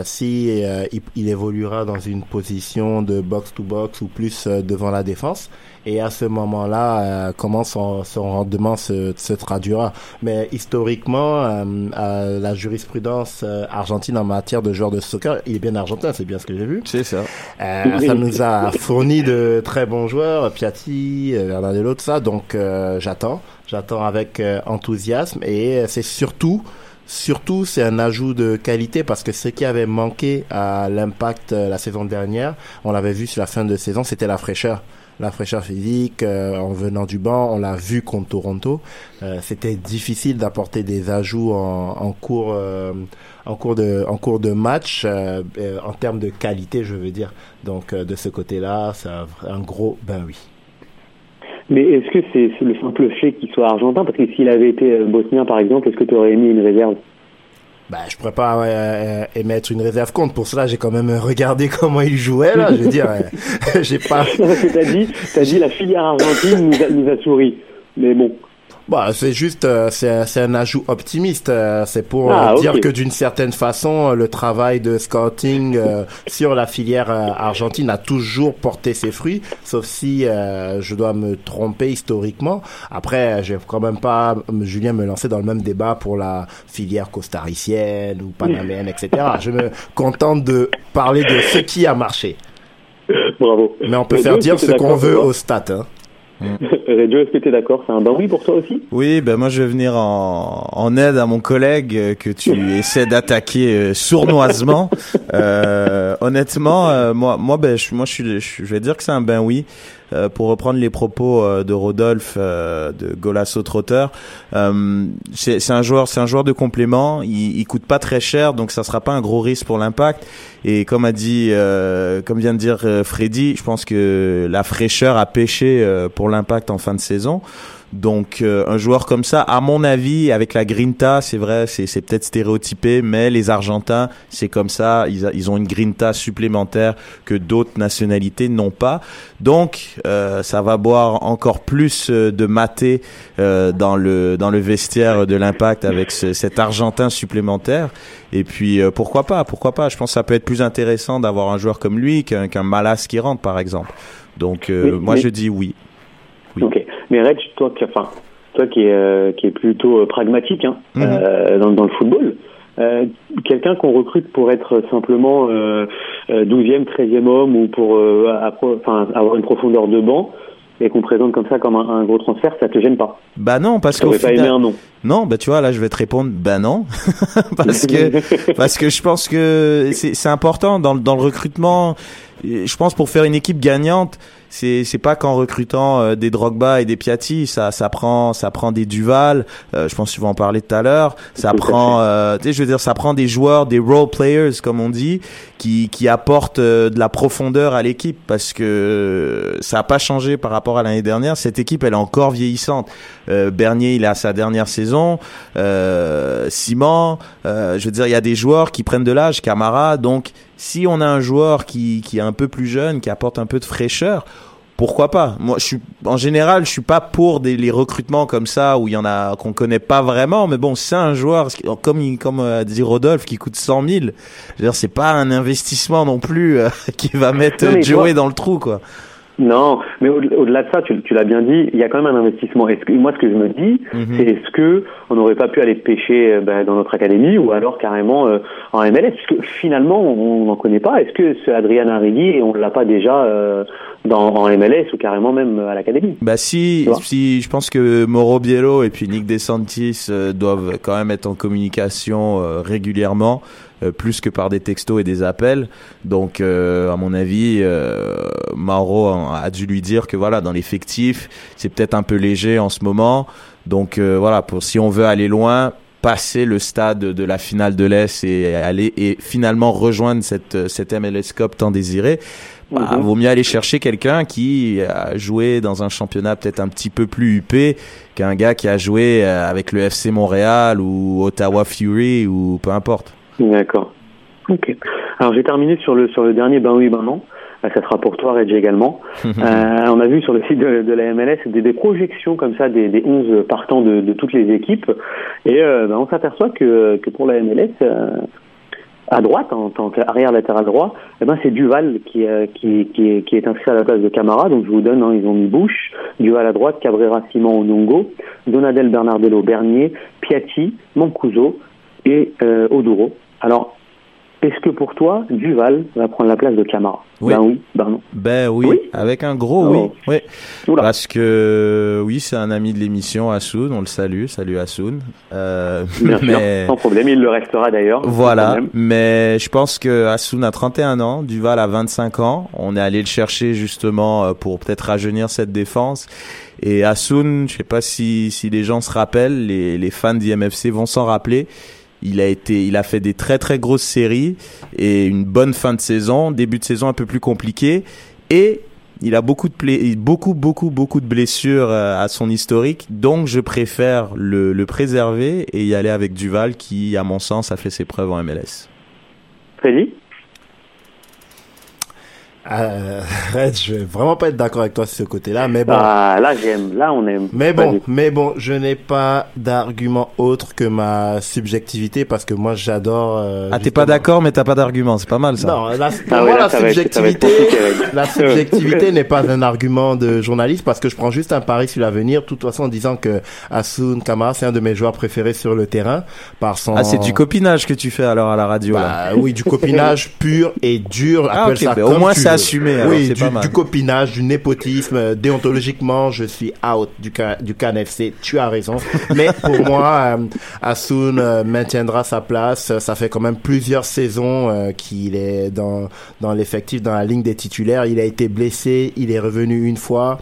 si il, il, évoluera dans une position de box-to-box ou plus devant la défense et à ce moment-là, euh, comment son, son, rendement se, se, traduira. Mais historiquement, euh, la jurisprudence euh, argentine en matière de joueurs de soccer, il est bien argentin, c'est bien ce que j'ai vu. C'est ça. ça nous a fourni de très bons joueurs, Piatti, Bernardello, tout ça. Donc j'attends, j'attends avec enthousiasme et c'est surtout Surtout, c'est un ajout de qualité parce que ce qui avait manqué à l'impact la saison dernière, on l'avait vu sur la fin de saison, c'était la fraîcheur la fraîcheur physique euh, en venant du banc. On l'a vu contre Toronto. Euh, c'était difficile d'apporter des ajouts en, cours euh, en cours de match en termes de qualité, je veux dire. Donc de ce côté-là, c'est un, gros ben oui. Mais est-ce que c'est le simple fait qu'il soit argentin? Parce que s'il avait été bosnien, par exemple, est-ce que tu aurais émis une réserve? Bah, je pourrais pas euh, émettre une réserve compte. Pour cela, j'ai quand même regardé comment il jouait là. Je veux dire, j'ai pas. t'as dit, t'as dit la filière argentine nous a, nous a souri. Mais bon, bah, c'est juste, euh, c'est un ajout optimiste. Euh, c'est pour ah, dire que d'une certaine façon, le travail de scouting euh, sur la filière argentine a toujours porté ses fruits, sauf si je dois me tromper historiquement. Après, je vais quand même pas, Julien, me lancer dans le même débat pour la filière costaricienne ou panaméenne, etc. Je me contente de parler de ce qui a marché. Bravo. Mais on peut faire dire ce qu'on veut au stat. Hein. Radio, est-ce que tu es d'accord C'est un ben oui pour toi aussi Oui, ben moi je vais venir en, en aide à mon collègue que tu essaies d'attaquer euh, sournoisement. Euh, honnêtement, euh, moi, moi, ben, je, moi, je, suis, je vais dire que c'est un ben oui. Euh, pour reprendre les propos euh, de Rodolphe euh, de Golasso Trotter, c'est un joueur, c'est un joueur de complément. Il, il coûte pas très cher, donc ça sera pas un gros risque pour l'impact. Et comme a dit, comme vient de dire Freddy, je pense que la fraîcheur a pêché pour l'impact en fin de saison. Donc euh, un joueur comme ça, à mon avis, avec la grinta, c'est vrai, c'est peut-être stéréotypé, mais les Argentins, c'est comme ça, ils, ils, ont une grinta supplémentaire que d'autres nationalités n'ont pas. Donc euh, ça va boire encore plus euh, de maté dans le dans le vestiaire de l'Impact avec cet Argentin supplémentaire. Et puis pourquoi pas, pourquoi pas. Je pense que ça peut être plus intéressant d'avoir un joueur comme lui qu'un qu'un Malas qui rentre, par exemple. Donc moi je dis oui. Mais Reg, toi, qui, enfin, toi qui est, euh, qui est plutôt euh, pragmatique hein, mhm. euh, dans, dans, le football, quelqu'un qu'on recrute pour être simplement 12e, 13e homme ou pour avoir une profondeur de banc, et qu'on présente comme ça comme un, gros transfert, ça te gêne pas? Bah non, parce que pas aimé un nom. Non, bah tu vois, là je vais te répondre, bah non, parce que parce que je pense que c'est important dans dans le recrutement je pense pour faire une équipe gagnante, c'est c'est pas qu'en recrutant euh, des Drogba et des Piatti, ça ça prend ça prend des Duval, euh, je pense que tu vas en parler tout à l'heure, ça prend euh, tu sais je veux dire ça prend des joueurs, des role players comme on dit qui qui apportent de la profondeur à l'équipe. Parce que ça a pas changé par rapport à l'année dernière, cette équipe elle est encore vieillissante. Bernier, il est à sa dernière saison, Simon, je veux dire il y a des joueurs qui prennent de l'âge, Camara, donc si on a un joueur qui, qui est un peu plus jeune, qui apporte un peu de fraîcheur, pourquoi pas? Moi, je suis en général, je suis pas pour des les recrutements comme ça où il y en a qu'on connaît pas vraiment, mais bon, c'est un joueur comme comme a dit Rodolphe qui coûte 100 000. Je veux dire, c'est pas un investissement non plus euh, qui va mettre Joey dans le trou, quoi. Non, mais au-delà de ça, tu, tu l'as bien dit, il y a quand même un investissement. Est-ce que, moi, ce que je me dis, mhm. c'est est-ce que on n'aurait pas pu aller pêcher euh, ben, dans notre académie ou alors carrément euh, en MLS, puisque finalement, on n'en connaît pas. Est-ce que ce Adrian Arrigui, on l'a pas déjà euh, dans, en MLS ou carrément même à l'académie? Bah si, si, je pense que Mauro Biello et puis Nick DeSantis doivent quand même être en communication régulièrement. Euh, plus que par des textos et des appels. Donc, euh, à mon avis, euh, Mauro a dû lui dire que voilà, dans l'effectif, c'est peut-être un peu léger en ce moment. Donc voilà, pour si on veut aller loin, passer le stade de la finale de l'Est et aller et finalement rejoindre cette cette MLS Cup tant désirée, bah, mhm. vaut mieux aller chercher quelqu'un qui a joué dans un championnat peut-être un petit peu plus huppé qu'un gars qui a joué avec le FC Montréal ou Ottawa Fury ou peu importe. D'accord. Ok. Alors j'ai terminé sur le sur le dernier ben oui ben non. Euh, ça sera pour toi, Reggie, également. euh, on a vu sur le site de, de la MLS des, des, projections comme ça des, des 11 partants de, de toutes les équipes. Et euh, ben, on s'aperçoit que, que pour la MLS, euh, à droite, en tant qu'arrière latéral droit, eh ben c'est Duval qui, qui, qui, est, qui est inscrit à la place de Camara. Donc je vous donne, hein, ils ont mis Bush, Duval à droite, Cabrera, Simon, Onongo, Donadel, Bernardello, Bernier, Piatti, Mancuso et Oduro. Alors, est-ce que pour toi, Duval va prendre la place de Camara oui. Ben oui, ben non. Ben oui, avec un gros oui. oui. Parce que oui, c'est un ami de l'émission, Assoun, on le salue, salut Assoun. Euh, Bien mais... sûr, sans problème, il le restera d'ailleurs. Voilà, mais je pense que Assoun a 31 ans, Duval a 25 ans. On est allé le chercher justement euh, pour peut-être rajeunir cette défense. Et Assoun, je sais pas si, si les gens se rappellent, les, les fans d'IMFC vont s'en rappeler il a été, il a fait des très très grosses séries et une bonne fin de saison, début de saison un peu plus compliqué. Et il a beaucoup de beaucoup beaucoup beaucoup de blessures euh, à son historique, donc je préfère le, préserver et y aller avec Duval qui, à mon sens, a fait ses preuves en MLS. Freddy? Euh, Red, je vais vraiment pas être d'accord avec toi sur ce côté-là, mais bon. Ah, là j'aime, là on aime. Mais bon, mais bon, je n'ai pas d'argument autre que ma subjectivité parce que moi j'adore. Euh, ah, t'es pas d'accord, mais t'as pas d'argument, c'est pas mal ça. Non, là, pour ah moi la subjectivité, la subjectivité n'est pas un argument de journaliste parce que je prends juste un pari sur l'avenir, de toute façon en disant que Asun Kamara c'est un de mes joueurs préférés sur le terrain par son. Ah, c'est du copinage que tu fais alors à la radio. Bah, oui, du copinage pur et dur. Ah, okay, ça bah, au moins ça assumé. oui, du, copinage, du népotisme. Déontologiquement, je suis out du, du CanFC. Tu as raison. Mais pour moi, euh, Asun euh, maintiendra sa place. Ça fait quand même plusieurs saisons euh, qu'il est dans, dans l'effectif, dans la ligne des titulaires. Il a été blessé. Il est revenu une fois.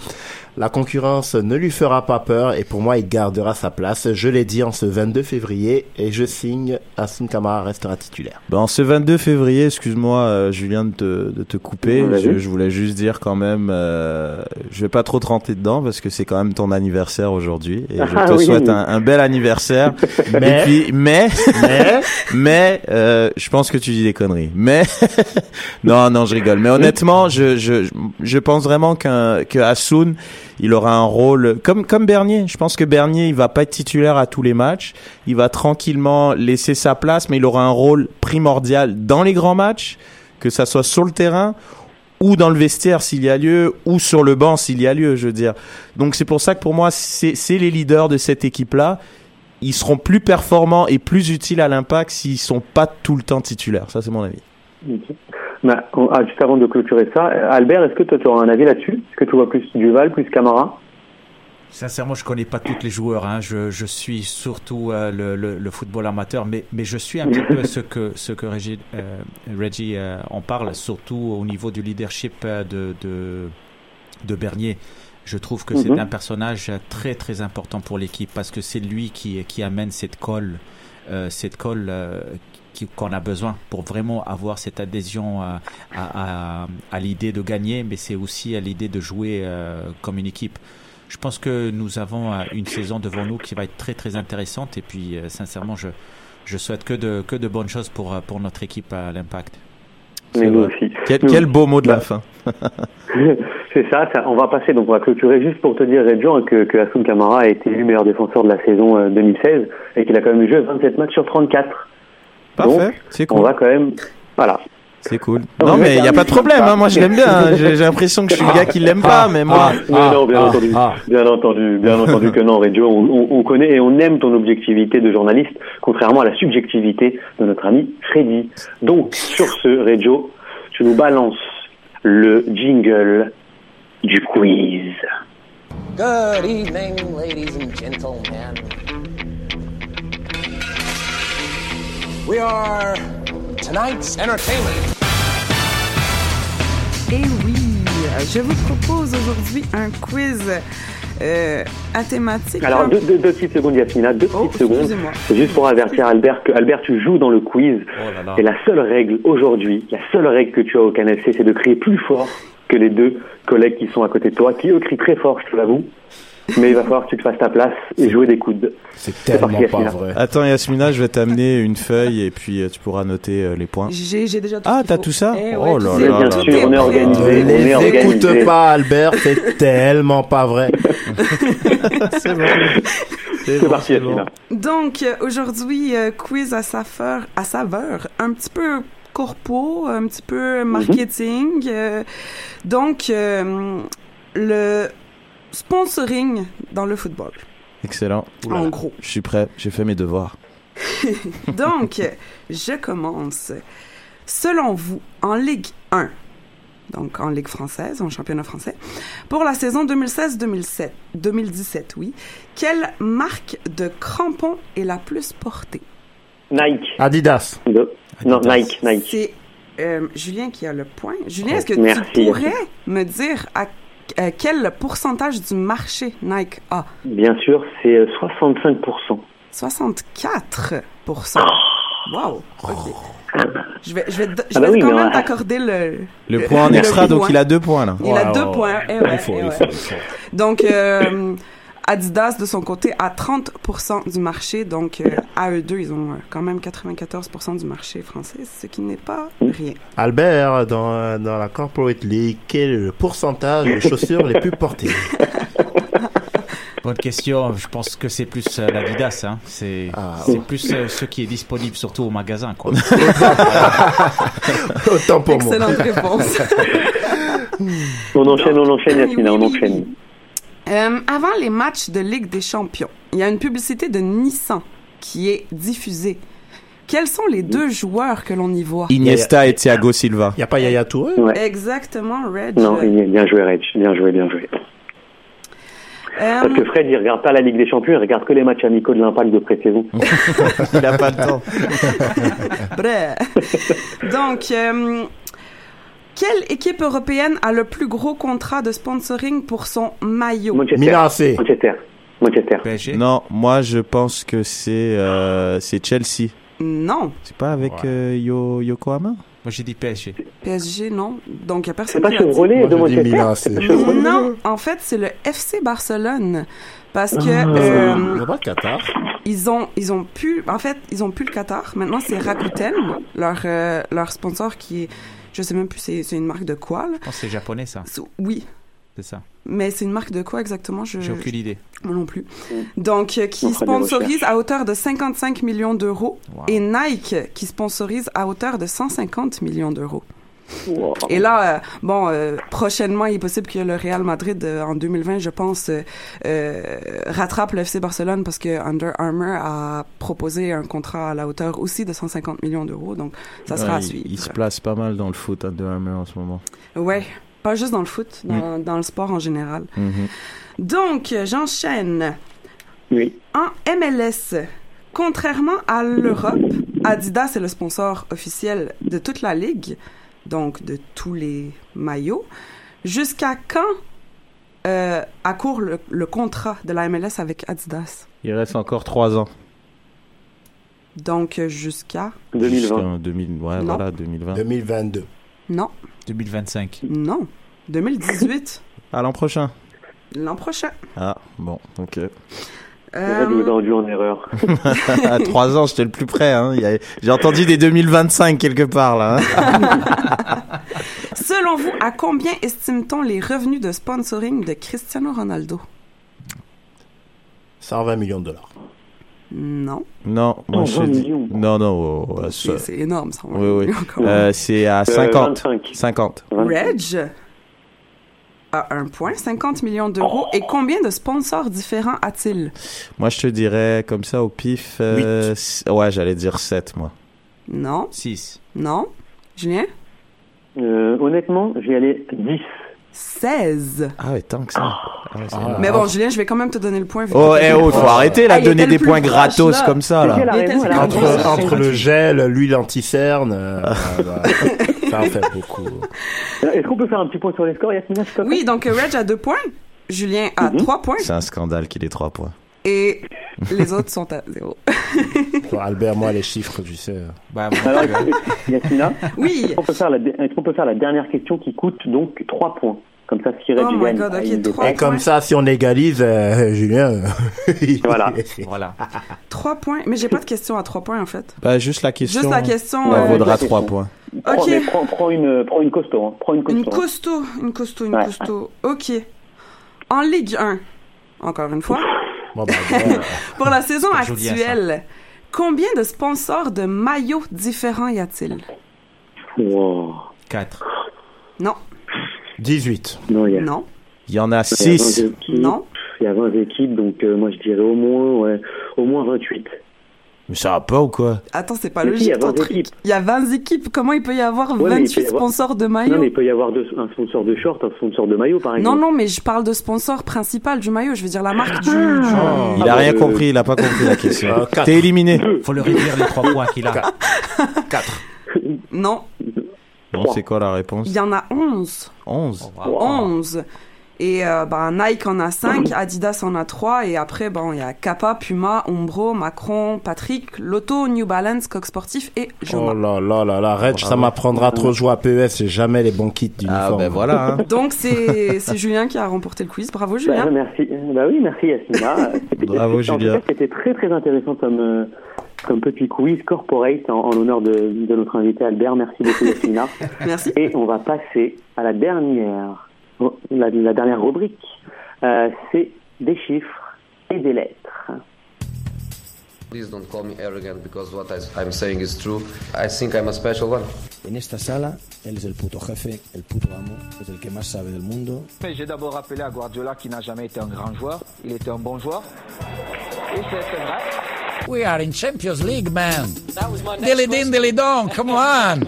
La concurrence ne lui fera pas peur et pour moi, il gardera sa place. Je l'ai dit en ce 22 février et je signe, Asun Kamara restera titulaire. Ben, en ce 22 février, excuse-moi euh, Julien de te, de te couper, je, je, voulais juste dire quand même, euh, je vais pas trop te rentrer dedans parce que c'est quand même ton anniversaire aujourd'hui et je ah te souhaite un, un, bel anniversaire. mais, et puis, mais, mais, mais euh, je pense que tu dis des conneries. Mais, non, non, je rigole. Mais honnêtement, je, je, je pense vraiment qu'un, que il aura un rôle comme comme Bernier. Je pense que Bernier, il va pas être titulaire à tous les matchs. Il va tranquillement laisser sa place, mais il aura un rôle primordial dans les grands matchs, que ça soit sur le terrain ou dans le vestiaire s'il y a lieu, ou sur le banc s'il y a lieu, je veux dire. Donc c'est pour ça que pour moi, c'est les leaders de cette équipe-là. Ils seront plus performants et plus utiles à l'impact s'ils sont pas tout le temps titulaires. Ça, c'est mon avis. Bah, ah, juste avant de clôturer ça, Albert, est-ce que toi tu auras un avis là-dessus? Est-ce que tu vois plus Duval, plus Camara? Sincèrement, je connais pas tous les joueurs. Hein. Je, je, suis surtout euh, le, le, le, football amateur, mais, mais je suis un petit peu ce que, ce que Reggie, euh, Reggie euh, en parle, surtout au niveau du leadership euh, de, de, de Bernier. Je trouve que mm -hmm. c'est Mhm. un personnage très très important pour l'équipe parce que c'est lui qui, qui amène cette colle, euh, cette colle euh, qu'on a besoin pour vraiment avoir cette adhésion à, à, à, à l'idée de gagner, mais c'est aussi à l'idée de jouer euh, comme une équipe. Je pense que nous avons euh, une saison devant nous qui va être très très intéressante et puis euh, sincèrement je, je souhaite que de, que de bonnes choses pour, euh, pour notre équipe à l'Impact. Mais nous aussi. Quel, nous, quel beau mot de la fin. C'est ça, ça, on va passer, donc on va clôturer juste pour te dire, Redjo, que, que Hassoun Kamara a été élu meilleur défenseur de la saison euh, 2016 et qu'il a quand même joué 27 matchs sur 34. Parfait, c'est cool. On va quand même. Voilà. C'est cool. Non, mais il n'y a pas de problème. Hein. Moi, je l'aime bien. Hein. J'ai l'impression que je suis le gars qui l'aime pas, mais moi. Ah, mais non, bien entendu. Bien entendu, bien entendu que non, Reggio. On, on, on, connaît et on aime ton objectivité de journaliste, contrairement à la subjectivité de notre ami Freddy. Donc, sur ce, Reggio, tu nous balances le jingle du quiz. Good evening, ladies and gentlemen. We are tonight's entertainment. Et oui, je vous propose aujourd'hui un quiz euh, à thématique. Alors, deux, deux, deux, petites secondes, Yasmina, deux oh, petites secondes. C'est juste pour avertir Albert que, Albert, tu joues dans le quiz. Oh là là. Et la seule règle aujourd'hui, la seule règle que tu as au CanFC, c'est de crier plus fort que les deux collègues qui sont à côté de toi, qui eux crient très fort, je te l'avoue. Mais il va falloir que tu te fasses ta place et jouer des coudes. C'est tellement parti, pas vrai. Attends, Yasmina, je vais t'amener une feuille et puis euh, tu pourras noter euh, les points. J'ai déjà tout Ah, t'as tout ça eh Oh là ouais, là. Bien sûr, on est organisé. Ne on est les organisé. écoute pas, Albert, c'est tellement pas vrai. c'est bon. C'est bon, parti, Yasmina. Donc, euh, aujourd'hui, euh, quiz à saveur, à saveur, un petit peu corpo, un petit peu marketing. euh, donc, euh, le sponsoring dans le football. Excellent. En gros. Je suis prêt, j'ai fait mes devoirs. Donc, je commence. Selon vous, en Ligue 1, donc en Ligue française, en championnat français, pour la saison 2016-2017, 2017, oui, quelle marque de crampons est la plus portée? Nike. Adidas. De... Non, Nike, Nike. C'est euh, Julien qui a le point. Julien, est-ce que Merci. tu pourrais me dire à euh, quel pourcentage du marché Nike a? Bien sûr, c'est euh, 65%. 64 Wow. OK. Je vais, je vais, je Ah bah vais oui, quand même ouais. t'accorder le, Le point en extra, donc il a deux points là. Il a deux points. Eh ouais, Il faut, eh il ouais. faut, il faut. Donc, euh, Adidas, de son côté, a 30% du marché. Donc, euh, à eux deux, ils ont euh, quand même 94% du marché français, ce qui n'est pas rien. Albert, dans, dans la Corporate League, quel est le pourcentage de chaussures les plus portées? Bonne question. Je pense que c'est plus euh, l'Adidas. Hein. C'est Ah, plus euh, ce qui est disponible surtout au magasin. Quoi. Autant pour moi. Excellente réponse. On enchaîne, on enchaîne, Yasmina, Oui, on enchaîne. Euh, avant les matchs de Ligue des Champions, il y a une publicité de Nissan qui est diffusée. Quels sont les deux joueurs que l'on y voit? Iniesta et Thiago Silva. Il n'y a pas Yaya Touré? Ouais. Exactement, Reg. Non, il est bien joué, Reg. Bien joué, bien joué. Euh, Parce que Fred, il regarde pas la Ligue des Champions, il regarde que les matchs amicaux de l'Impact de pré-saison. il a pas le temps. Bref. Donc, euh, quelle équipe européenne a le plus gros contrat de sponsoring pour son maillot? Manchester. Milan AC. Manchester. Manchester. PSG Non, moi je pense que c'est euh, c'est Chelsea. Non. C'est pas avec Ouais. euh, Yo, Yokohama Moi j'ai dit PSG. PSG, non. Donc, il n'y a C'est personne pas qui l'a dit. Chevrolet Moi, de je dis Manchester Milan C'est AC. pas Chevrolet Non, en fait, c'est le FC Barcelone. Parce que Ah. euh, C'est Qatar. ils ont ils ont pu en fait ils ont pu le Qatar. Maintenant c'est Rakuten leur euh, leur sponsor qui est je sais même plus c'est une marque de quoi là. Je pense que c'est japonais ça. Oui, C'est ça. mais c'est une marque de quoi exactement? Je J'ai aucune idée. moi non plus. Donc euh, qui sponsorise à hauteur de 55 millions d'euros Wow. et Nike qui sponsorise à hauteur de 150 millions d'euros. Wow. Et là, euh, bon, euh, prochainement, il est possible que le Real Madrid, euh, en 2020, je pense, euh, rattrape le FC Barcelone parce que Under Armour a proposé un contrat à la hauteur aussi de 150 millions d'euros. Donc, ça sera Ouais, à il- suivre. Il se place pas mal dans le foot Under Armour en ce moment. Ouais. Pas juste dans le foot, dans, dans le sport en général. Mhm. Donc, j'enchaîne. Oui. En MLS, contrairement à l'Europe, Adidas est le sponsor officiel de toute la ligue, donc de tous les maillots. Jusqu'à quand euh, accourt le, le contrat de la MLS avec Adidas? Il reste encore trois ans. Donc, jusqu'à... Jusqu'en 2000, ouais, Non. voilà, 2020. 2022. Non. 2025. Non. 2018. À l'an prochain. L'an prochain. Ah, bon, ok. Vous ai entendu en erreur. à trois ans, j'étais le plus près. Hein. J'ai entendu des 2025 quelque part, là. hein. Selon vous, à combien estime-t-on les revenus de sponsoring de Cristiano Ronaldo? 120 millions de dollars. Non. Non, moi je 20 dis... millions. Non, non, oh, oh, C'est énorme, ça. Oui, oui. Euh, c'est à Euh, 50. 25. 50. Reg? A un point, 50 millions d'euros. Et combien de sponsors différents a-t-il? Moi, je te dirais, comme ça, au pif... euh, Ouais, j'allais dire 7, moi. Non. 6. Non. Julien? Euh, honnêtement, j'y allais 10. 16. Ah ouais, tant que ça. Ah énorme. Mais bon, Julien, je vais quand même te donner le point. vu Oh, eh oh, faut arrêter, là, Ah, donner des points gratos là. comme ça, là. Entre, entre le gel, l'huile anti-cerne, euh, bah, ça en fait beaucoup. Est-ce qu'on peut faire un petit point sur les scores, Yasmina Oui, donc euh, Reg a deux points. Julien a Mhm. trois points. C'est un scandale qu'il ait 3 points. Et les autres sont à zéro. Bon, Albert, moi, les chiffres, tu sais. Bah, Alors, Yasmina Oui. Est-ce qu'on peut, faire la, est-ce qu'on peut faire la dernière question qui coûte donc 3 points? Comme ça, si Oh gagne, God, trois Et comme ça, si on égalise, euh, Julien. Voilà. Voilà. Trois points. Mais j'ai pas de question à trois points, en fait. Bah, juste la question. Juste la question, Ça euh, vaudra la 3 question. points. Prends, Ok. mais prends, prends une, prends une costaud. Hein. Prends une costaud. Une hein. costaud, une costaud, une Ouais. costaud. Ok. En Ligue 1, encore une fois, Bon, bah, bon, pour la saison actuelle, combien de sponsors de maillots différents y a-t-il? Wow. 4. Non. 18. Non, il y a, Non. Il y en a il y a 20 6. équipes. Non. Il y a 20 équipes, donc euh, moi je dirais au moins, ouais, au moins 28. Mais ça va pas ou quoi? Attends, c'est pas Mais si, il y logique a ton 20 truc. équipes. Il y a 20 équipes. Comment il peut y avoir Ouais, mais il 28 peut y avoir- sponsors de Non, maillots? mais il peut y avoir deux- un sponsor de short, un sponsor de maillot, par Non, exemple. non, mais je parle de sponsor principal du maillot. Je veux dire la marque du. du- Ah. Il a rien euh, compris, il a pas compris la question. Euh. T'es éliminé. Faut le réduire les 3 points qu'il a. 4. Non, Bon, c'est quoi la réponse il y en a 11. 11. Oh, 11. Et euh, ben, Nike en a 5, Adidas en a 3, et après, bon, il y a Kappa, Puma, Umbro, Macron, Patrick, Lotto, New Balance, Coq Sportif et Joma. Oh là là là là, Reg, ça m'apprendra trop jouer à PES, c'est jamais les bons kits d'uniforme. Ah, ben voilà. hein. Donc, c'est c'est Julien qui a remporté le quiz. Bravo, Bah, Julien. merci. Bah oui, merci Yasmina. C'était- Bravo, Julien. C'était très très intéressant comme, euh, comme petit quiz corporate en, en l'honneur de, de notre invité Albert. Merci beaucoup Yasmina. Merci. Et on va passer à la dernière, la, la dernière rubrique. Euh, C'est des chiffres et des lettres. Please don't call me arrogant because what I, I'm saying is true. I think I'm a special one. En esta sala, él es el puto jefe, el puto amo, es el que más sabe del mundo. J'ai d'abord rappelé à Guardiola qui n'a jamais été un grand joueur. Il était un bon joueur. Et c'est un vrai. We are in Champions League, man. Dilly din, dilly dong, come on.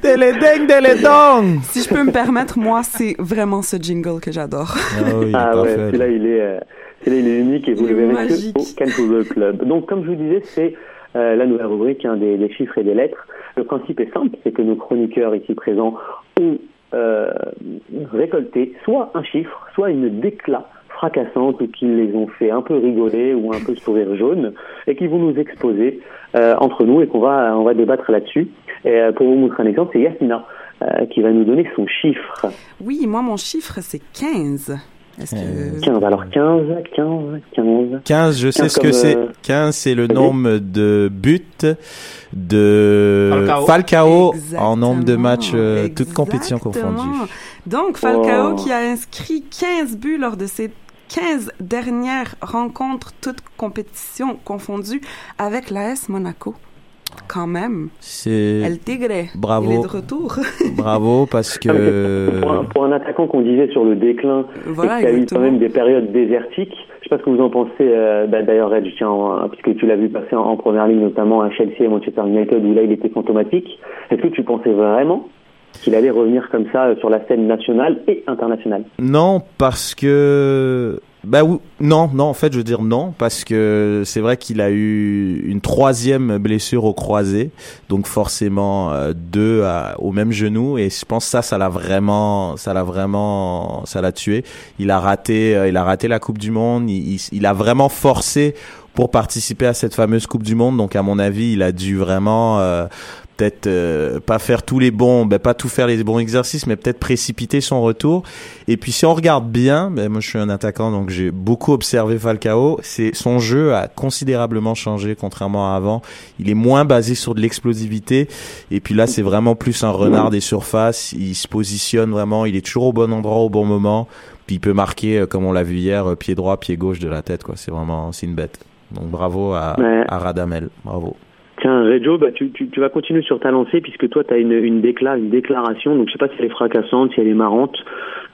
Télédeng, télédong Si je peux me permettre, moi, c'est vraiment ce jingle que j'adore. Ah oui, il est Ah ouais, celui-là il est, euh, celui-là, il est unique et vous le verrez que au Football Club. Donc comme je vous disais, c'est euh, la nouvelle rubrique hein, des, des chiffres et des lettres. Le principe est simple, c'est que nos chroniqueurs ici présents ont euh, récolté soit un chiffre, soit une déclat fracassante ou qui les ont fait un peu rigoler ou un peu sourire jaune et qui vont nous exposer euh, entre nous et qu'on va on va débattre là-dessus. Et euh, pour vous montrer un exemple, c'est Yasmina euh, qui va nous donner son chiffre. Oui, moi, mon chiffre, c'est 15. Est-ce que... 15, alors 15, 15, 15. 15, je sais 15 ce que c'est. euh, 15, c'est le nombre de buts de Falcao. Falcao, en nombre de matchs, euh, toutes compétitions confondues. Donc, Falcao Oh. qui a inscrit 15 buts lors de ses 15 dernières rencontres, toutes compétitions confondues, avec l'AS Monaco. Quand même. C'est El Tigre. Bravo. Il est de retour. bravo parce que Pour un, pour un attaquant qu'on disait sur le déclin Voilà, et qui a eu quand même des périodes désertiques, je sais pas ce que vous en pensez, euh, bah, d'ailleurs Red, tiens, en- puisque tu l'as vu passer en, en première ligne, notamment à Chelsea et Manchester United, où là il était fantomatique, est-ce que tu pensais vraiment qu'il allait revenir comme ça euh, sur la scène nationale et internationale Non, parce que bah oui, non, non, en fait, je veux dire non, parce que c'est vrai qu'il a eu une troisième blessure au croisé, donc forcément euh, deux au même genou, et je pense que ça, ça l'a vraiment, ça l'a vraiment, ça l'a tué. Il a raté, euh, il a raté la Coupe du Monde, il a vraiment forcé pour participer à cette fameuse Coupe du Monde, donc à mon avis, il a dû vraiment euh, peut-être euh, pas faire tous les bons, ben pas tout faire les bons exercices, mais peut-être précipiter son retour. Et puis si on regarde bien, ben moi je suis un attaquant donc j'ai beaucoup observé Falcao. C'est son jeu a considérablement changé contrairement à avant. Il est moins basé sur de l'explosivité et puis là c'est vraiment plus un renard des surfaces. Il se positionne vraiment, il est toujours au bon endroit au bon moment. Puis il peut marquer euh, comme on l'a vu hier, euh, pied droit, pied gauche de la tête. C'est vraiment c'est une bête. Donc bravo à, Ouais. à Radamel, bravo. Tiens, Reggio, bah, tu, tu, tu vas continuer sur ta lancée puisque toi, tu as une, une, décla, une déclaration. Donc, je sais pas si elle est fracassante, si elle est marrante,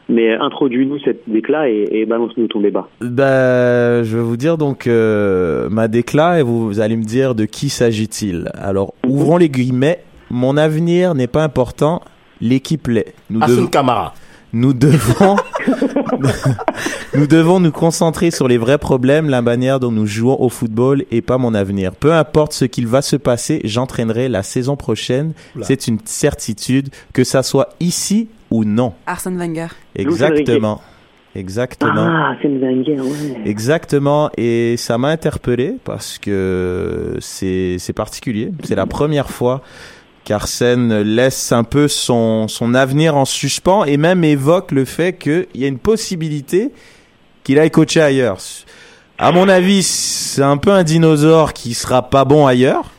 mais introduis-nous cette décla et, et balance-nous ton débat. Ben, je vais vous dire donc euh, ma décla et vous, vous allez me dire de qui s'agit-il. Alors, ouvrons les guillemets. Mon avenir n'est pas important, l'équipe l'est. Nous Hassan devons- Kamara. Nous devons, nous devons nous concentrer sur les vrais problèmes, la manière dont nous jouons au football et pas mon avenir. Peu importe ce qu'il va se passer, j'entraînerai la saison prochaine. C'est une certitude, que ça soit ici ou non. Arsène Wenger. Exactement. Exactement. Ah, c'est une Wenger, ouais. Exactement, et ça m'a interpellé parce que c'est c'est particulier. C'est la première fois qu'Arsène laisse un peu son, son avenir en suspens et même évoque le fait qu'il y a une possibilité qu'il aille coacher ailleurs. À mon avis, c'est un peu un dinosaure qui sera pas bon ailleurs.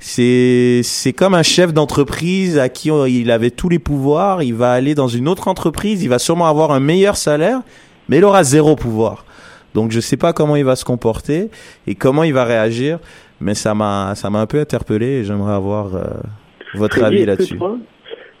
C'est c'est comme un chef d'entreprise à qui il avait tous les pouvoirs. Il va aller dans une autre entreprise. Il va sûrement avoir un meilleur salaire, mais il aura zéro pouvoir. Donc je sais pas comment il va se comporter et comment il va réagir, mais ça m'a ça m'a un peu interpellé et j'aimerais avoir euh, votre Freddy, avis là-dessus. toi-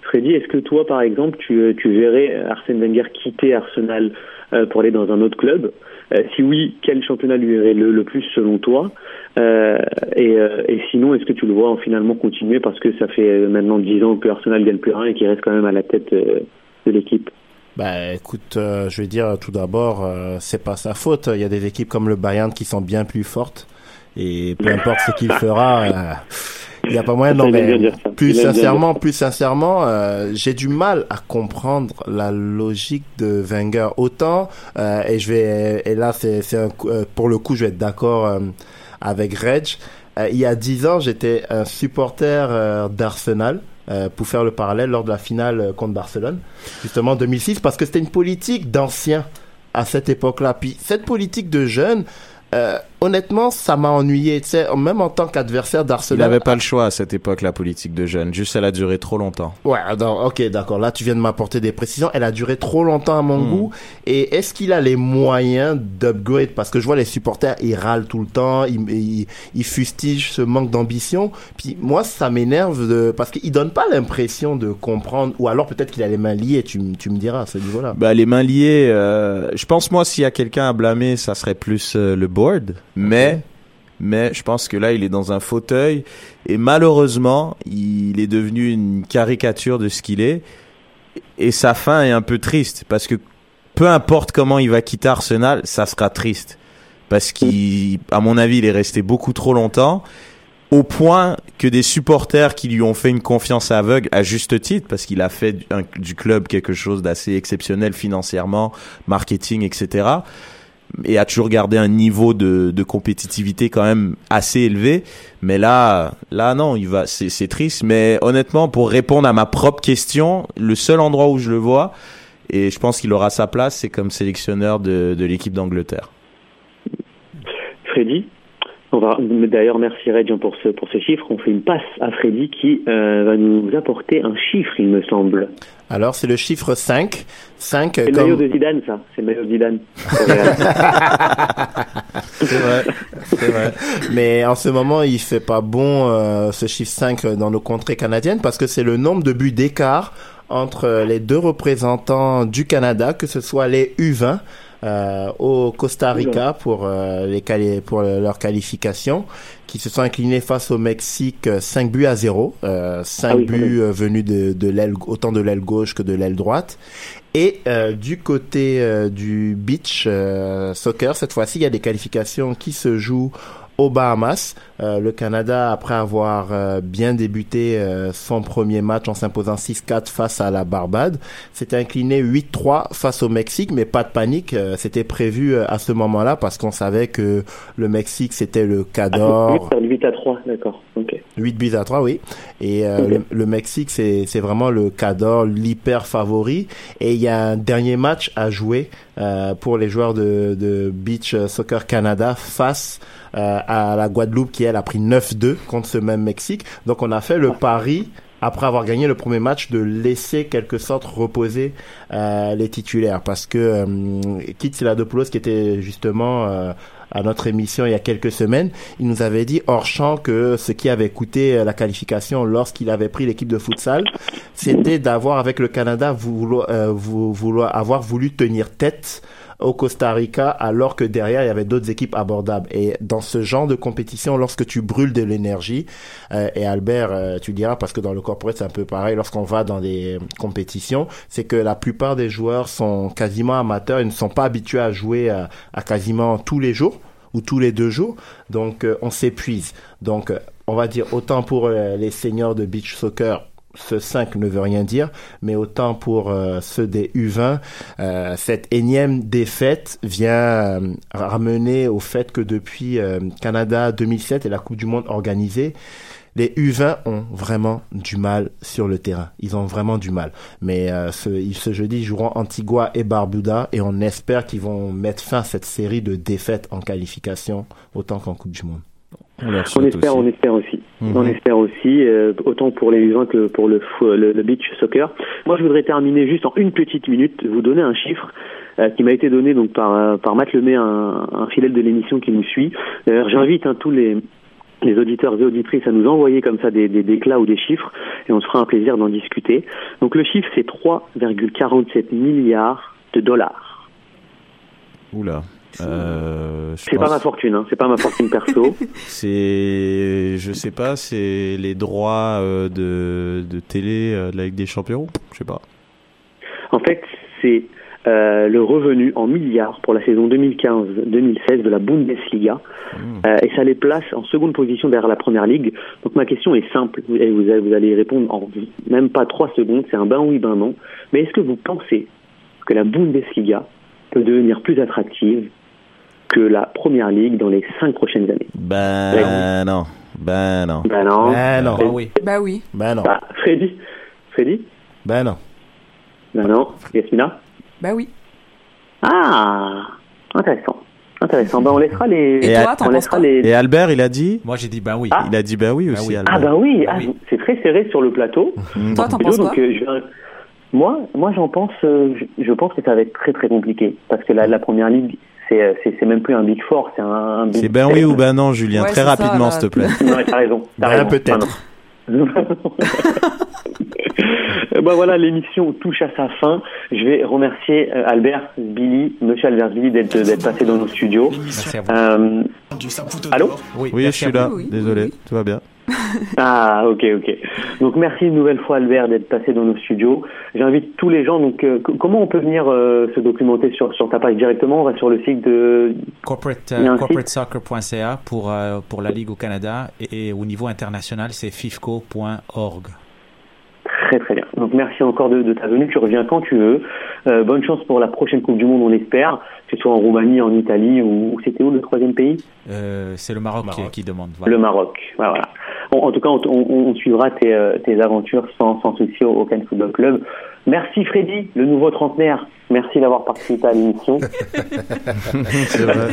Freddy, est-ce que toi, par exemple, tu, euh, tu verrais Arsène Wenger quitter Arsenal euh, pour aller dans un autre club Euh, Si oui, quel championnat lui irait le, le plus selon toi Euh, et, euh, et sinon, est-ce que tu le vois en finalement continuer parce que ça fait euh, maintenant 10 ans que Arsenal gagne plus rien et qu'il reste quand même à la tête euh, de l'équipe Bah écoute, euh, je vais dire tout d'abord, euh, c'est pas sa faute. Il y a des équipes comme le Bayern qui sont bien plus fortes et peu importe ce qu'il fera, euh, il n'y a pas moyen. Non mais plus sincèrement, plus sincèrement, euh, j'ai du mal à comprendre la logique de Wenger. Autant euh, et je vais et là c'est c'est euh, pour le coup je vais être d'accord euh, avec Reg. Euh, il y a dix ans, j'étais un supporter euh, d'Arsenal. euh, pour faire le parallèle lors de la finale euh, contre Barcelone, justement en 2006, parce que c'était une politique d'anciens à cette époque-là. Puis cette politique de jeunes, euh, honnêtement, ça m'a ennuyé. Tu sais, même en tant qu'adversaire Il d'Arsenal. n'avait pas le choix à cette époque la politique de jeunes, juste elle a duré trop longtemps. Ouais, non, ok, d'accord. Là, tu viens de m'apporter des précisions. Elle a duré trop longtemps à mon Hmm. goût. Et est-ce qu'il a les moyens d'upgrade? Parce que je vois les supporters, ils râlent tout le temps, ils, ils, ils fustigent ce manque d'ambition. Puis moi, ça m'énerve de parce qu'il donne pas l'impression de comprendre. Ou alors peut-être qu'il a les mains liées. Tu me diras à ce niveau-là. Bah les mains liées, euh, je pense moi s'il y a quelqu'un à blâmer, ça serait plus euh, le board, mais mais je pense que là il est dans un fauteuil. Et malheureusement, il est devenu une caricature de ce qu'il est. Et sa fin est un peu triste parce que peu importe comment il va quitter Arsenal, ça sera triste. Parce qu'il à mon avis, il est resté beaucoup trop longtemps au point que des supporters qui lui ont fait une confiance aveugle à juste titre parce qu'il a fait du, un- du club quelque chose d'assez exceptionnel financièrement, marketing, etc. Et a toujours gardé un niveau de, compétitivité quand même assez élevé. Mais là, là non, il va, c'est, c'est triste. Mais honnêtement, pour répondre à ma propre question, le seul endroit où je le vois, et je pense qu'il aura sa place, c'est comme sélectionneur de, de l'équipe d'Angleterre. Freddy? On va, d'ailleurs, merci Reg pour ce, pour ce chiffre. On fait une passe à Freddy qui euh, va nous apporter un chiffre, il me semble. Alors, c'est le chiffre 5. 5 C'est le comme... maillot de Zidane, ça. C'est le maillot de Zidane. c'est vrai, c'est vrai. Mais en ce moment, il fait pas bon euh, ce chiffre 5 dans nos contrées canadiennes parce que c'est le nombre de buts d'écart entre les deux représentants du Canada, que ce soit les U20, euh, au Costa Rica pour euh, les quali- pour leur qualification, qui se sont inclinés face au Mexique euh, 5 buts à 0, euh, 5 Ah oui, buts oui. euh, venus de, de l'aile autant de l'aile gauche que de l'aile droite. Et euh, du côté euh, du beach euh, soccer, cette fois-ci, il y a des qualifications qui se jouent aux Bahamas. Euh, le Canada, après avoir euh, bien débuté euh, son premier match en s'imposant 6-4 face à la Barbade, s'était incliné 8-3 face au Mexique, mais pas de panique. euh, C'était prévu euh, à ce moment-là parce qu'on savait que le Mexique, c'était le Cador. Ah, 8 à 3, d'accord. Ok. 8 buts à 3, oui. Et euh, le, le Mexique, c'est c'est vraiment le cador, l'hyper favori. Et il y a un dernier match à jouer euh, pour les joueurs de, de Beach Soccer Canada face euh, à la Guadeloupe qui, elle, a pris 9-2 contre ce même Mexique. Donc, on a fait le pari après avoir gagné le premier match, de laisser quelque sorte reposer euh, les titulaires. Parce que euh, Kit Siladopoulos, qui était justement euh, à notre émission il y a quelques semaines, il nous avait dit hors champ que ce qui avait coûté euh, la qualification lorsqu'il avait pris l'équipe de futsal, c'était d'avoir avec le Canada vouloir, euh, vou- vouloir avoir voulu tenir tête au Costa Rica alors que derrière il y avait d'autres équipes abordables. Et dans ce genre de compétition lorsque tu brûles de l'énergie euh, et Albert euh, tu diras parce que dans le corporate c'est un peu pareil lorsqu'on va dans des compétitions c'est que la plupart des joueurs sont quasiment amateurs. Ils ne sont pas habitués à jouer à, à quasiment tous les jours ou tous les deux jours. Donc euh, on s'épuise. Donc euh, on va dire autant pour euh, les seniors de beach soccer ce 5 ne veut rien dire, mais autant pour euh, ceux des U20, euh, cette énième défaite vient euh, ramener au fait que depuis Canada 2007 et la Coupe du Monde organisée, les U20 ont vraiment du mal sur le terrain. Ils ont vraiment du mal. Mais ce, ce jeudi, ils joueront Antigua et Barbuda et on espère qu'ils vont mettre fin à cette série de défaites en qualification autant qu'en Coupe du Monde. On espère, on espère aussi. Mhm. On espère aussi, euh, autant pour les U20 que pour le, fo- le, le beach soccer. Moi, je voudrais terminer juste en une petite minute, vous donner un chiffre euh, qui m'a été donné donc par, euh, par Matt Lemay, un, un fidèle de l'émission qui nous suit. D'ailleurs, j'invite hein, tous les les auditeurs et auditrices à nous envoyer comme ça des, des déclats ou des chiffres et on se fera un plaisir d'en discuter. Donc le chiffre c'est 3,47 milliards de dollars. Oula. Euh, C'est pas ma fortune, hein, c'est pas ma fortune perso. C'est, je sais pas, c'est les droits euh, de, de télé euh, de la Ligue des Champions? Je sais pas. En fait, c'est euh, le revenu en milliards pour la saison 2015-2016 de la Bundesliga. Euh, et ça les place en seconde position derrière la Première Ligue. Donc ma question est simple, et vous, allez- vous allez répondre en même pas trois secondes, c'est un ben oui, ben non. Mais est-ce que vous pensez que la Bundesliga peut devenir plus attractive que la Première Ligue dans les cinq prochaines années Ben non. Ben non. Ben non. Ben non. Ben oui. Bah oui. Ben non. Bah, Freddy Freddy Ben non. Ben non. Yasmina Bah oui. Ah Intéressant. Intéressant. Ben on laissera les... Et toi, on laissera les... Et Albert, il a dit Moi, j'ai dit ben oui. Il a dit ben oui aussi. Albert. Ah bah oui, ah, c'est très serré sur le plateau. Toi, t'en penses donc, quoi euh, je Moi, moi j'en pense, euh, je, je pense que ça va être très très compliqué parce que la, la première ligue, c'est euh, c'est c'est même plus un big four, c'est un, un big C'est ben oui ou ben non, Julien. Ouais, Très rapidement, s'il te plaît. Non, mais t'as raison. T'as Ben, peut-être. Euh, bah voilà, l'émission touche à sa fin. Je vais remercier euh, Albert, Billy, Monsieur Albert Billy d'être d'être passé dans nos studios. Merci à vous. Euh, Allô Oui, je suis là. Désolé, tout va bien. Ah, ok, ok. Donc merci une nouvelle fois Albert d'être passé dans nos studios. J'invite tous les gens. Donc, euh, comment on peut venir euh, se documenter sur sur ta page directement? On va sur le site de. Corporate, euh, corporatesoccer.ca pour, euh, pour la Ligue au Canada et, et au niveau international, c'est fifco.org. Très très bien. Merci encore de, de ta venue. Tu reviens quand tu veux. Euh, bonne chance pour la prochaine Coupe du Monde, on espère. Que ce soit en Roumanie, en Italie ou, c'était où le troisième pays Euh, c'est le Maroc, Qui, qui demande. voilà. Le Maroc. Voilà. voilà. Bon, en tout cas, on, on- on suivra tes, euh, tes aventures sans, sans souci au, au Cannes Football Club. Merci Freddy, le nouveau trentenaire. Merci d'avoir participé à l'émission. Vrai.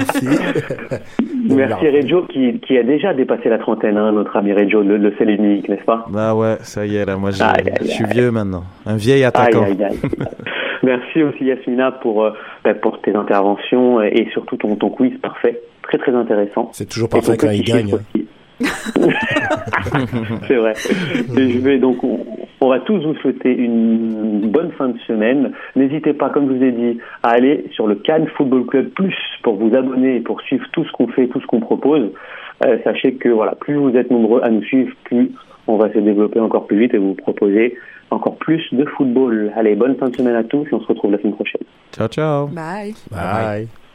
Merci Reggio qui, qui a déjà dépassé la trentaine, hein, notre ami Reggio, le, le seul unique, n'est-ce pas? Bah ouais, ça y est, là, moi, je suis vieux maintenant. Un vieil attaquant. Aïe, aïe, aïe. Merci aussi Yasmina pour, euh, bah, pour tes interventions et, et surtout ton, ton quiz parfait. Très très intéressant. C'est toujours parfait quand il gagne. aussi. C'est vrai. Et je vais donc, on, On va tous vous souhaiter une bonne fin de semaine. N'hésitez pas, comme je vous ai dit, à aller sur le Cannes Football Club Plus pour vous abonner et pour suivre tout ce qu'on fait, tout ce qu'on propose. Euh, sachez que voilà, plus vous êtes nombreux à nous suivre, plus on va se développer encore plus vite et vous proposer encore plus de football. Allez, bonne fin de semaine à tous et on se retrouve la semaine prochaine. Ciao, ciao. Bye. Bye.